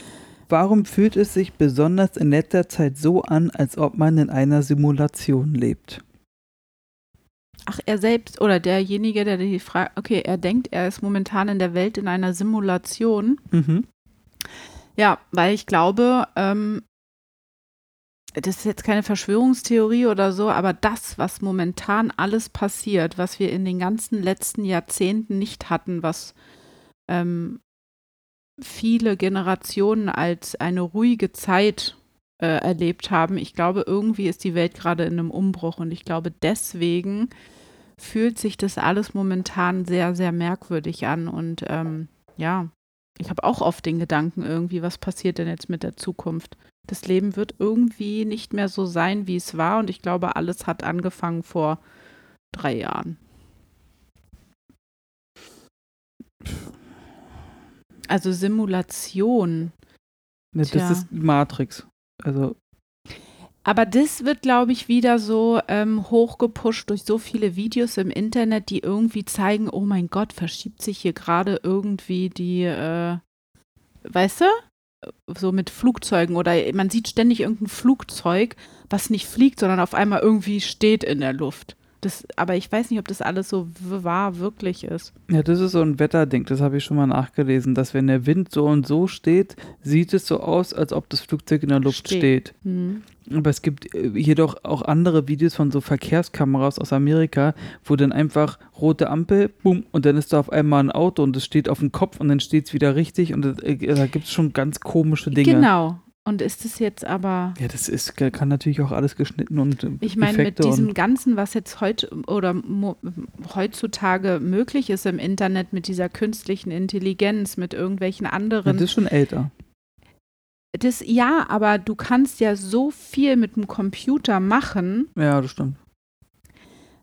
Warum fühlt es sich besonders in letzter Zeit so an, als ob man in einer Simulation lebt? Ach, er selbst oder derjenige, der die Frage, okay, er denkt, er ist momentan in der Welt in einer Simulation. Mhm. Ja, weil ich glaube, ähm, das ist jetzt keine Verschwörungstheorie oder so, aber das, was momentan alles passiert, was wir in den ganzen letzten Jahrzehnten nicht hatten, was ähm, viele Generationen als eine ruhige Zeit äh, erlebt haben, ich glaube, irgendwie ist die Welt gerade in einem Umbruch und ich glaube, deswegen fühlt sich das alles momentan sehr, sehr merkwürdig an und ähm, ja, ich habe auch oft den Gedanken irgendwie, was passiert denn jetzt mit der Zukunft? Das Leben wird irgendwie nicht mehr so sein, wie es war. Und ich glaube, alles hat angefangen vor drei Jahren. Also Simulation. Ne, das ist Matrix. Also, Aber das wird, glaube ich, wieder so ähm, hochgepusht durch so viele Videos im Internet, die irgendwie zeigen, oh mein Gott, verschiebt sich hier gerade irgendwie die, äh, weißt du, so mit Flugzeugen oder man sieht ständig irgendein Flugzeug, was nicht fliegt, sondern auf einmal irgendwie steht in der Luft. Das, aber ich weiß nicht, ob das alles so wahr wirklich ist. ja, das ist so ein Wetterding, das habe ich schon mal nachgelesen, dass wenn der Wind so und so steht, sieht es so aus, als ob das Flugzeug in der Luft Steht. steht. Hm. Aber es gibt äh, jedoch auch andere Videos von so Verkehrskameras aus Amerika, wo dann einfach rote Ampel, bumm, und dann ist da auf einmal ein Auto und es steht auf dem Kopf und dann steht es wieder richtig und äh, da gibt es schon ganz komische Dinge. Genau. Und ist es jetzt aber Ja, das ist, kann natürlich auch alles geschnitten und Ich meine, mit diesem Ganzen, was jetzt heute oder heutzutage möglich ist im Internet, mit dieser künstlichen Intelligenz, mit irgendwelchen anderen. das ist schon älter. das, ja, aber du kannst ja so viel mit dem Computer machen, Ja, das stimmt.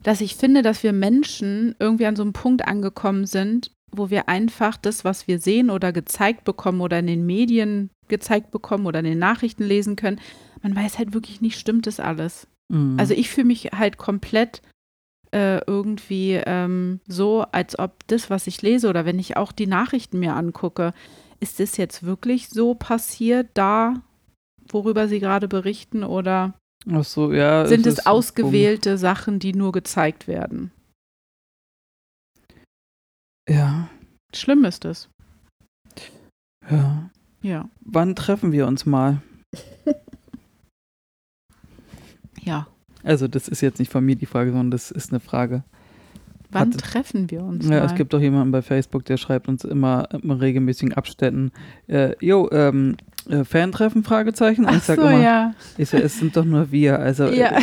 dass ich finde, dass wir Menschen irgendwie an so einem Punkt angekommen sind, wo wir einfach das, was wir sehen oder gezeigt bekommen oder in den Medien gezeigt bekommen oder in den Nachrichten lesen können, man weiß halt wirklich nicht, stimmt das alles. Mhm. Also ich fühle mich halt komplett äh, irgendwie ähm, so, als ob das, was ich lese oder wenn ich auch die Nachrichten mir angucke, ist das jetzt wirklich so passiert da, worüber Sie gerade berichten oder so, ja. sind es ausgewählte Sachen, die nur gezeigt werden? Ja, Schlimm ist es. ja. Ja. Wann treffen wir uns mal? Ja. Also, das ist jetzt nicht von mir die Frage, sondern das ist eine Frage. Wann Hat- treffen wir uns? Ja, mal? es gibt doch jemanden bei Facebook, der schreibt uns immer in regelmäßigen Abständen, äh, jo, ähm, äh, Fantreffen, Fragezeichen. Und Ach ich sag so, immer, ja. ich sag, es sind doch nur wir. Also Ja.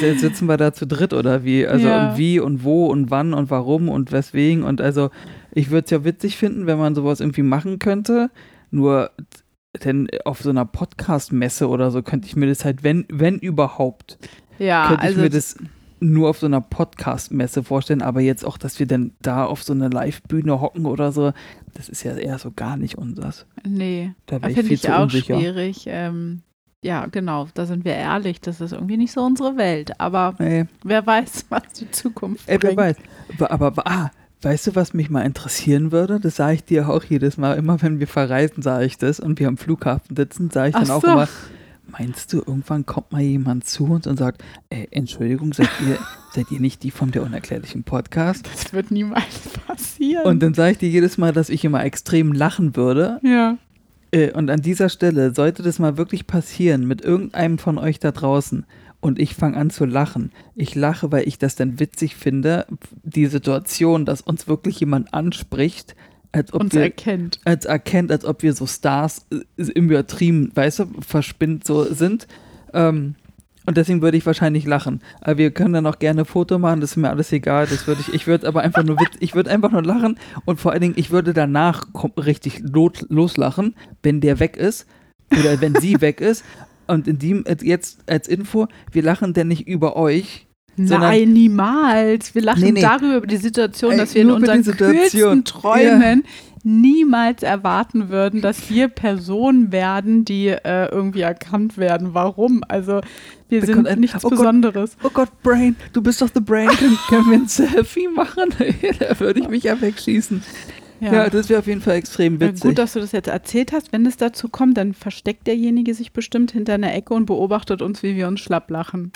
äh, sitzen wir da zu dritt oder wie? Also Ja. und wie und wo und wann und warum und weswegen. Und also ich würde es ja witzig finden, wenn man sowas irgendwie machen könnte. Nur denn auf so einer Podcast-Messe oder so könnte ich mir das halt, wenn, wenn überhaupt, Ja, könnte also ich mir das nur auf so einer Podcast-Messe vorstellen, aber jetzt auch, dass wir dann da auf so einer Live-Bühne hocken oder so, das ist ja eher so gar nicht unseres. nee. Da wäre ich viel ich zu auch unsicher. schwierig. Ähm, ja, genau, da sind wir ehrlich, das ist irgendwie nicht so unsere Welt. Aber Nee, wer weiß, was die Zukunft ey, wer bringt. weiß. Aber, aber ah, weißt du, was mich mal interessieren würde? Das sage ich dir auch jedes Mal. Immer wenn wir verreisen, sage ich das und wir am Flughafen sitzen, sage ich Ach dann auch so. immer, Meinst du, irgendwann kommt mal jemand zu uns und sagt, äh, Entschuldigung, seid ihr, seid ihr nicht die von der unerklärlichen Podcast? Das wird niemals passieren. Und dann sage ich dir jedes Mal, dass ich immer extrem lachen würde. ja. Äh, und an dieser Stelle sollte das mal wirklich passieren mit irgendeinem von euch da draußen und ich fange an zu lachen. Ich lache, weil ich das dann witzig finde, die Situation, dass uns wirklich jemand anspricht, als ob Uns wir erkennt. als erkennt, als ob wir so Stars äh, im Übertrieben, weißt du, verspinnt so sind. Ähm, und deswegen würde ich wahrscheinlich lachen. Aber wir können dann auch gerne ein Foto machen, das ist mir alles egal. Das würde ich, ich würde aber einfach nur witz, ich würde einfach nur lachen und vor allen Dingen, ich würde danach richtig loslachen, wenn der weg ist oder wenn sie weg ist. Und in dem, jetzt als Info, wir lachen denn nicht über euch, sondern Nein, niemals. Wir lachen Nee, nee. darüber über die Situation, Ey, dass wir in unseren kühlsten Träumen niemals erwarten würden, dass wir Personen werden, die äh, irgendwie erkannt werden. Warum? Also wir sind ein- nichts Oh Gott. Besonderes. oh Gott, Brain, du bist doch the Brain, können wir ein Selfie machen? da würde ich mich ja wegschießen. Ja, das wäre auf jeden Fall extrem Ja, witzig. Gut, dass du das jetzt erzählt hast. Wenn es dazu kommt, dann versteckt derjenige sich bestimmt hinter einer Ecke und beobachtet uns, wie wir uns schlapp lachen.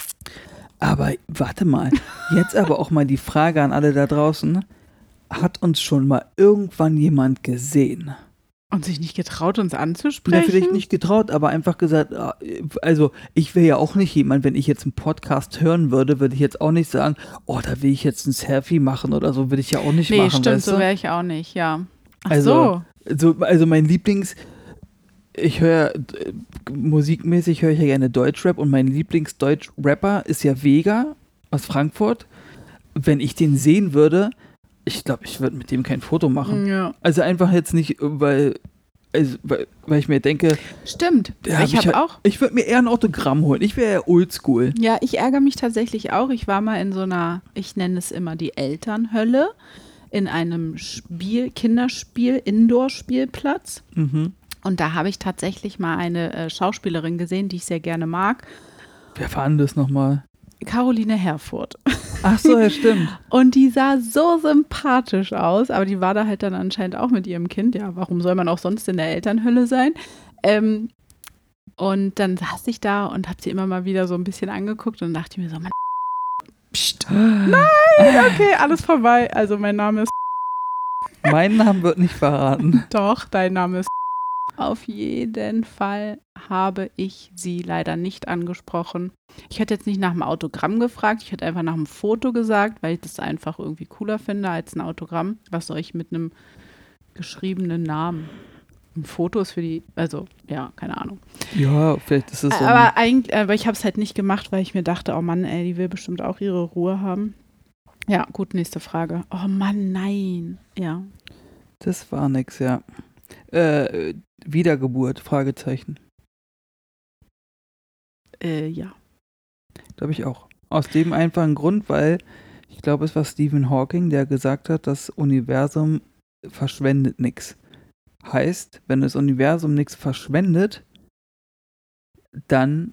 Aber warte mal, jetzt aber auch mal die Frage an alle da draußen. Hat uns schon mal irgendwann jemand gesehen? Und sich nicht getraut, uns anzusprechen? vielleicht nicht getraut, aber einfach gesagt, ah, also ich wäre ja auch nicht jemand, wenn ich jetzt einen Podcast hören würde, würde ich jetzt auch nicht sagen, oh, da will ich jetzt ein Selfie machen oder so, würde ich ja auch nicht nee, machen. stimmt, weißt so du? wäre ich auch nicht, ja. Ach Also, so. so, also mein Lieblings, ich höre musikmäßig höre ich ja gerne Deutschrap und mein Lieblings-Deutsch-Rapper ist ja Vega aus Frankfurt. Wenn ich den sehen würde, ich glaube, ich würde mit dem kein Foto machen. Ja. Also einfach jetzt nicht, weil, also, weil, weil ich mir denke, Stimmt. Ja, ich hab ich habe halt- auch. ich würde mir eher ein Autogramm holen. Ich wäre ja oldschool. Ja, ich ärgere mich tatsächlich auch. Ich war mal in so einer, ich nenne es immer die Elternhölle, in einem Spiel, Kinderspiel, Indoor-Spielplatz. Mhm. Und da habe ich tatsächlich mal eine äh, Schauspielerin gesehen, die ich sehr gerne mag. Wer war denn das nochmal? Caroline Herfurth. Ach so, ja, stimmt. Und die sah so sympathisch aus, aber die war da halt dann anscheinend auch mit ihrem Kind. Ja, warum soll man auch sonst in der Elternhölle sein? Ähm, und dann saß ich da und habe sie immer mal wieder so ein bisschen angeguckt und dachte mir so, Mann, pst, nein, okay, alles vorbei. Also mein Name ist Mein Name wird nicht verraten. doch, dein Name ist auf jeden Fall habe ich sie leider nicht angesprochen. Ich hätte jetzt nicht nach dem Autogramm gefragt, ich hätte einfach nach einem Foto gesagt, weil ich das einfach irgendwie cooler finde als ein Autogramm. Was soll ich mit einem geschriebenen Namen? Ein Foto ist für die, also ja, keine Ahnung. Ja, vielleicht ist es aber, eigentlich, aber ich habe es halt nicht gemacht, weil ich mir dachte, oh Mann, ey, die will bestimmt auch ihre Ruhe haben. Ja, gut, nächste Frage. Oh Mann, nein. Ja. Das war nix, ja. Äh, Wiedergeburt, Fragezeichen. Äh, ja. Glaube ich auch. Aus dem einfachen Grund, weil ich glaube, es war Stephen Hawking, der gesagt hat, das Universum verschwendet nichts. Heißt, wenn das Universum nichts verschwendet, dann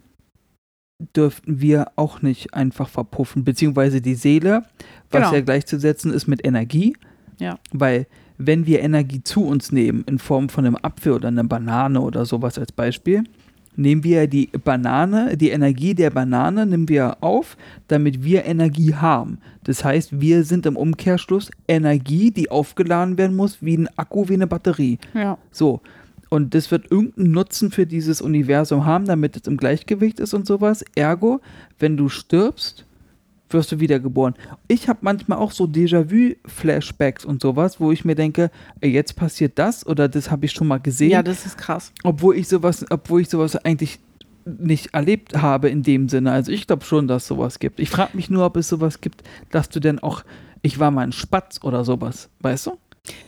dürften wir auch nicht einfach verpuffen, beziehungsweise die Seele, was Genau. ja gleichzusetzen ist mit Energie. Ja. Weil wenn wir Energie zu uns nehmen, in Form von einem Apfel oder einer Banane oder sowas als Beispiel, nehmen wir die Banane, die Energie der Banane nehmen wir auf, damit wir Energie haben. Das heißt, wir sind im Umkehrschluss Energie, die aufgeladen werden muss, wie ein Akku, wie eine Batterie. Ja. So. Und das wird irgendeinen Nutzen für dieses Universum haben, damit es im Gleichgewicht ist und sowas. Ergo, wenn du stirbst, wirst du wiedergeboren. Ich habe manchmal auch so Déjà-vu-Flashbacks und sowas, wo ich mir denke, jetzt passiert das oder das habe ich schon mal gesehen, Ja, das ist krass. obwohl ich sowas, obwohl ich sowas eigentlich nicht erlebt habe in dem Sinne. Also ich glaube schon, dass es sowas gibt. Ich frage mich nur, ob es sowas gibt, dass du denn auch, ich war mal ein Spatz oder sowas, weißt du?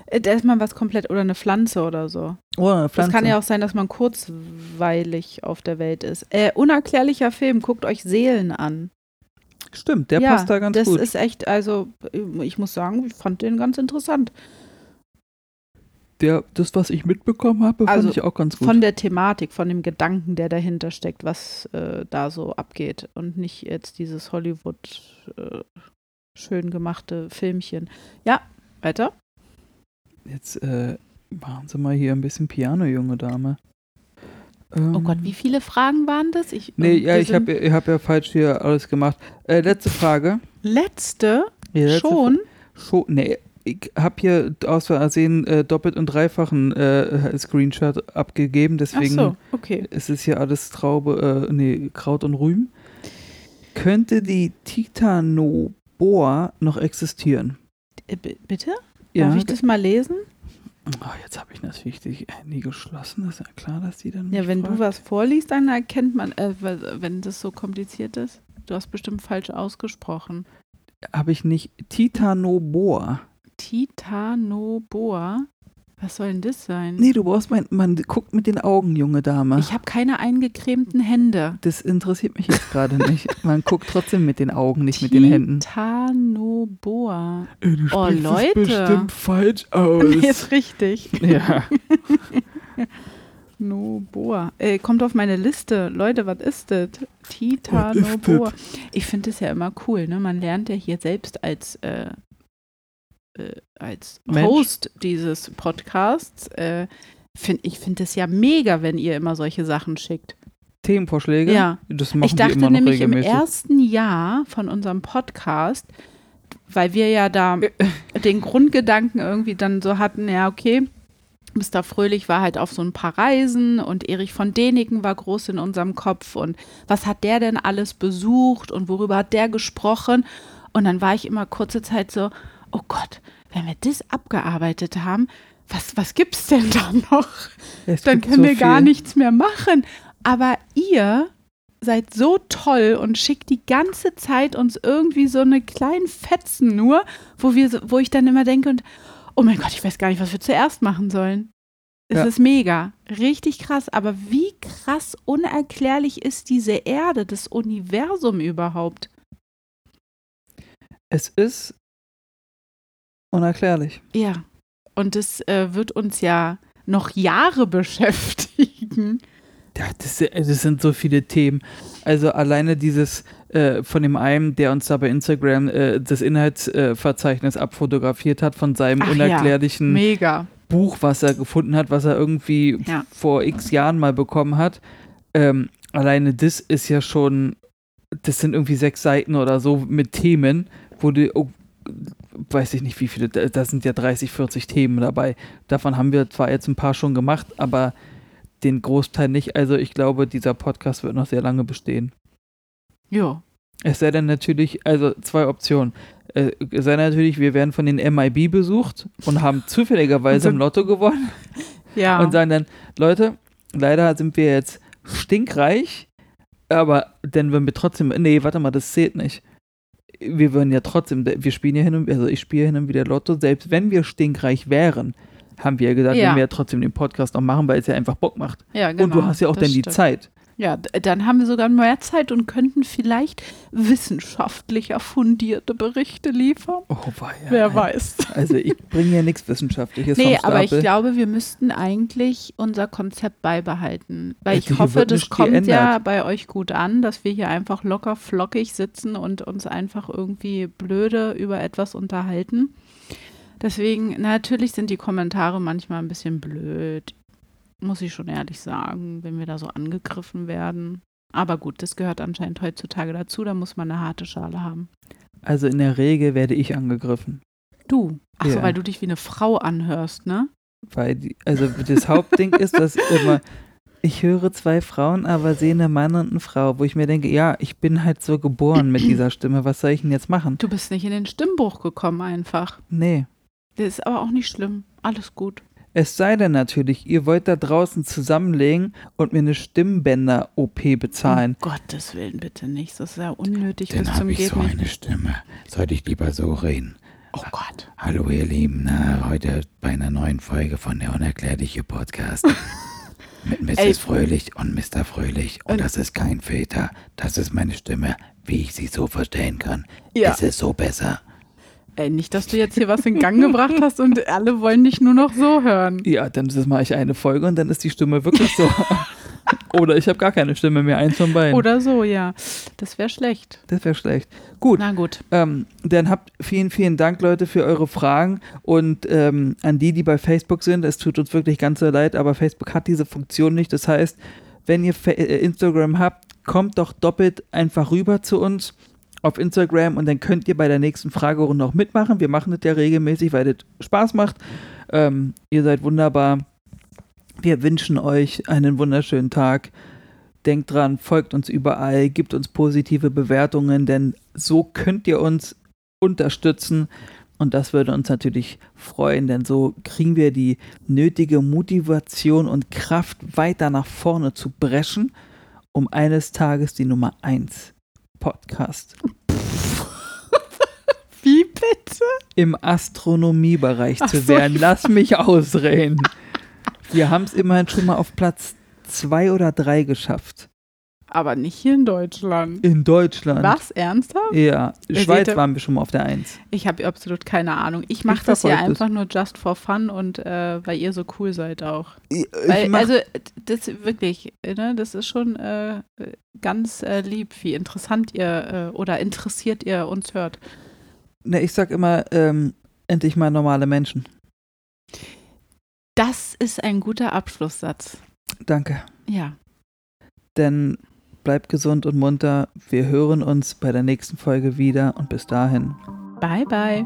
Äh, Da ist man was komplett oder eine Pflanze oder so. Oder eine Das Pflanze. kann ja auch sein, dass man kurzweilig auf der Welt ist. Äh, unerklärlicher Film, guckt euch Seelen an. Stimmt, der ja, passt da ganz das gut. ist echt, also ich muss sagen, ich fand den ganz interessant. Der, das, was ich mitbekommen habe, Also, fand ich auch ganz gut. Von der Thematik, von dem Gedanken, der dahinter steckt, was äh, da so abgeht. Und nicht jetzt dieses Hollywood äh, schön gemachte Filmchen. Ja, weiter. Jetzt äh, machen Sie mal hier ein bisschen Piano, junge Dame. Ähm, Oh Gott, wie viele Fragen waren das? Ich, Nee, ähm, ja, ich habe ich hab ja falsch hier alles gemacht. Äh, letzte Frage. Letzte? Ja, letzte Schon? Schon, nee, ich habe hier aus Versehen äh, doppelt und dreifachen äh, Screenshot abgegeben, deswegen so, okay. ist es hier alles Traube, äh, nee, Kraut und Rüben. Könnte die Titanoboa noch existieren? Äh, b- bitte? Darf ich das mal lesen? Oh, jetzt habe ich natürlich die Handy geschlossen. Ist ja klar, dass die dann. Ja, wenn du fragt. was vorliest, dann erkennt man, äh, wenn das so kompliziert ist. Du hast bestimmt falsch ausgesprochen. Habe ich nicht. Titanoboa. Titanoboa? Was soll denn das sein? Nee, du brauchst mein. Man guckt mit den Augen, junge Dame. Ich habe keine eingecremten Hände. das interessiert mich jetzt gerade nicht. Man guckt trotzdem mit den Augen, nicht mit den Händen. Titanoboa. Ey, du Oh, Leute. bestimmt falsch aus. Nee, ist richtig. ja. Noboa. Äh, kommt auf meine Liste. Leute, was ist das? Titanoboa. Ich finde es ja immer cool, ne? Man lernt ja hier selbst als, äh, äh, als Mensch. Host dieses Podcasts. Äh, find, ich finde es ja mega, wenn ihr immer solche Sachen schickt. Themenvorschläge? Ja. Das machen Ich dachte immer noch nämlich im regelmäßig. ersten Jahr von unserem Podcast, weil wir ja da den Grundgedanken irgendwie dann so hatten, ja, okay, Mr. Fröhlich war halt auf so ein paar Reisen und Erich von Däniken war groß in unserem Kopf und was hat der denn alles besucht und worüber hat der gesprochen? Und dann war ich immer kurze Zeit so, oh Gott, wenn wir das abgearbeitet haben, was, was gibt's denn da noch? Es dann können so wir gar viel. nichts mehr machen. Aber ihr seid so toll und schickt die ganze Zeit uns irgendwie so eine kleinen Fetzen nur, wo wir, wo ich dann immer denke und oh mein Gott, ich weiß gar nicht, was wir zuerst machen sollen. Es Ja. ist mega, richtig krass. Aber wie krass unerklärlich ist diese Erde, das Universum überhaupt? Es ist unerklärlich. Ja. Und das äh, wird uns ja noch Jahre beschäftigen. Ja, das, das sind so viele Themen. Also alleine dieses äh, von dem einen, der uns da bei Instagram äh, das Inhaltsverzeichnis abfotografiert hat von seinem Ach ja, unerklärlichen Mega. Buch, was er gefunden hat, was er irgendwie Ja. vor x Jahren mal bekommen hat. Ähm, alleine das ist ja schon, das sind irgendwie sechs Seiten oder so mit Themen, wo du, oh, weiß ich nicht wie viele, da sind ja 30, 40 Themen dabei. Davon haben wir zwar jetzt ein paar schon gemacht, aber den Großteil nicht. Also ich glaube, dieser Podcast wird noch sehr lange bestehen. Ja. Es sei denn natürlich, also zwei Optionen. Äh, es sei denn natürlich, wir werden von den MIB besucht und haben zufälligerweise im Lotto gewonnen Ja. und sagen dann, Leute, leider sind wir jetzt stinkreich, aber dann würden wir trotzdem, nee, warte mal, das zählt nicht. Wir würden ja trotzdem, wir spielen ja hin und, also ich spiele hin und wieder Lotto, selbst wenn wir stinkreich wären, haben wir ja gesagt, Ja. wenn wir ja trotzdem den Podcast noch machen, weil es ja einfach Bock macht. ja, genau. und du hast ja auch dann die stimmt. Zeit. Ja, dann haben wir sogar mehr Zeit und könnten vielleicht wissenschaftlicher fundierte Berichte liefern. Oh, war ja. Wer weiß. Also ich bringe ja nichts Wissenschaftliches Nee, aber ich glaube, wir müssten eigentlich unser Konzept beibehalten. Weil ich hier hoffe, das kommt ja geändert. bei euch gut an, dass wir hier einfach locker flockig sitzen und uns einfach irgendwie blöde über etwas unterhalten. Deswegen, natürlich sind die Kommentare manchmal ein bisschen blöd, muss ich schon ehrlich sagen, wenn wir da so angegriffen werden. Aber gut, das gehört anscheinend heutzutage dazu, da muss man eine harte Schale haben. Also in der Regel werde ich angegriffen. Du. Achso, Ja. weil du dich wie eine Frau anhörst, ne? Weil die, also das Hauptding ist, dass immer, ich höre zwei Frauen, aber sehe eine Mann und eine Frau, wo ich mir denke, ja, ich bin halt so geboren mit dieser Stimme, was soll ich denn jetzt machen? Du bist nicht in den Stimmbruch gekommen einfach. Nee. Das ist aber auch nicht schlimm. Alles gut. Es sei denn natürlich, ihr wollt da draußen zusammenlegen und mir eine Stimmbänder-OP bezahlen. Um Gottes Willen bitte nicht. Das ist ja unnötig Dann bis zum habe ich so nicht. eine Stimme. Sollte ich lieber so reden? Oh Gott. Hallo ihr Lieben, na, heute bei einer neuen Folge von der Unerklärliche Podcast. Mit Mrs. Ey. Fröhlich und Mr. Fröhlich. Und Und- das ist kein Filter. Das ist meine Stimme, wie ich sie so verstellen kann. Ja. Es ist so besser. Ey, nicht, dass du jetzt hier was in Gang gebracht hast und alle wollen dich nur noch so hören. Ja, dann mache ich eine Folge und dann ist die Stimme wirklich so. Oder ich habe gar keine Stimme mehr, eins von beiden. Oder so, ja. Das wäre schlecht. Das wäre schlecht. Gut, Na gut. Ähm, dann habt vielen, vielen Dank, Leute, für eure Fragen und ähm, an die, die bei Facebook sind. Es tut uns wirklich ganz so leid, aber Facebook hat diese Funktion nicht. Das heißt, wenn ihr äh, Instagram habt, kommt doch doppelt einfach rüber zu uns auf Instagram und dann könnt ihr bei der nächsten Fragerunde auch mitmachen. Wir machen das ja regelmäßig, weil das Spaß macht. Ähm, ihr seid wunderbar. Wir wünschen euch einen wunderschönen Tag. Denkt dran, folgt uns überall, gibt uns positive Bewertungen, denn so könnt ihr uns unterstützen. Und das würde uns natürlich freuen, denn so kriegen wir die nötige Motivation und Kraft, weiter nach vorne zu brechen, um eines Tages die Nummer 1 Podcast Wie bitte? im Astronomiebereich Ach zu werden. Lass mich ausreden. Wir haben es immerhin schon mal auf Platz zwei oder drei geschafft. Aber nicht hier in Deutschland. In Deutschland. Was? Ernsthaft? Ja, Ihr Schweiz seht- waren wir schon mal auf der Eins. Ich habe absolut keine Ahnung. Ich mache Ich das ja einfach nur just for fun und äh, weil ihr so cool seid auch. Ich Weil, mach- also, das wirklich, ne, das ist schon äh, ganz äh, lieb, wie interessant ihr äh, oder interessiert ihr uns hört. ne, ich sag immer, ähm, endlich mal normale Menschen. Das ist ein guter Abschlusssatz. Danke. Ja. Denn bleibt gesund und munter. Wir hören uns bei der nächsten Folge wieder und bis dahin. Bye, bye.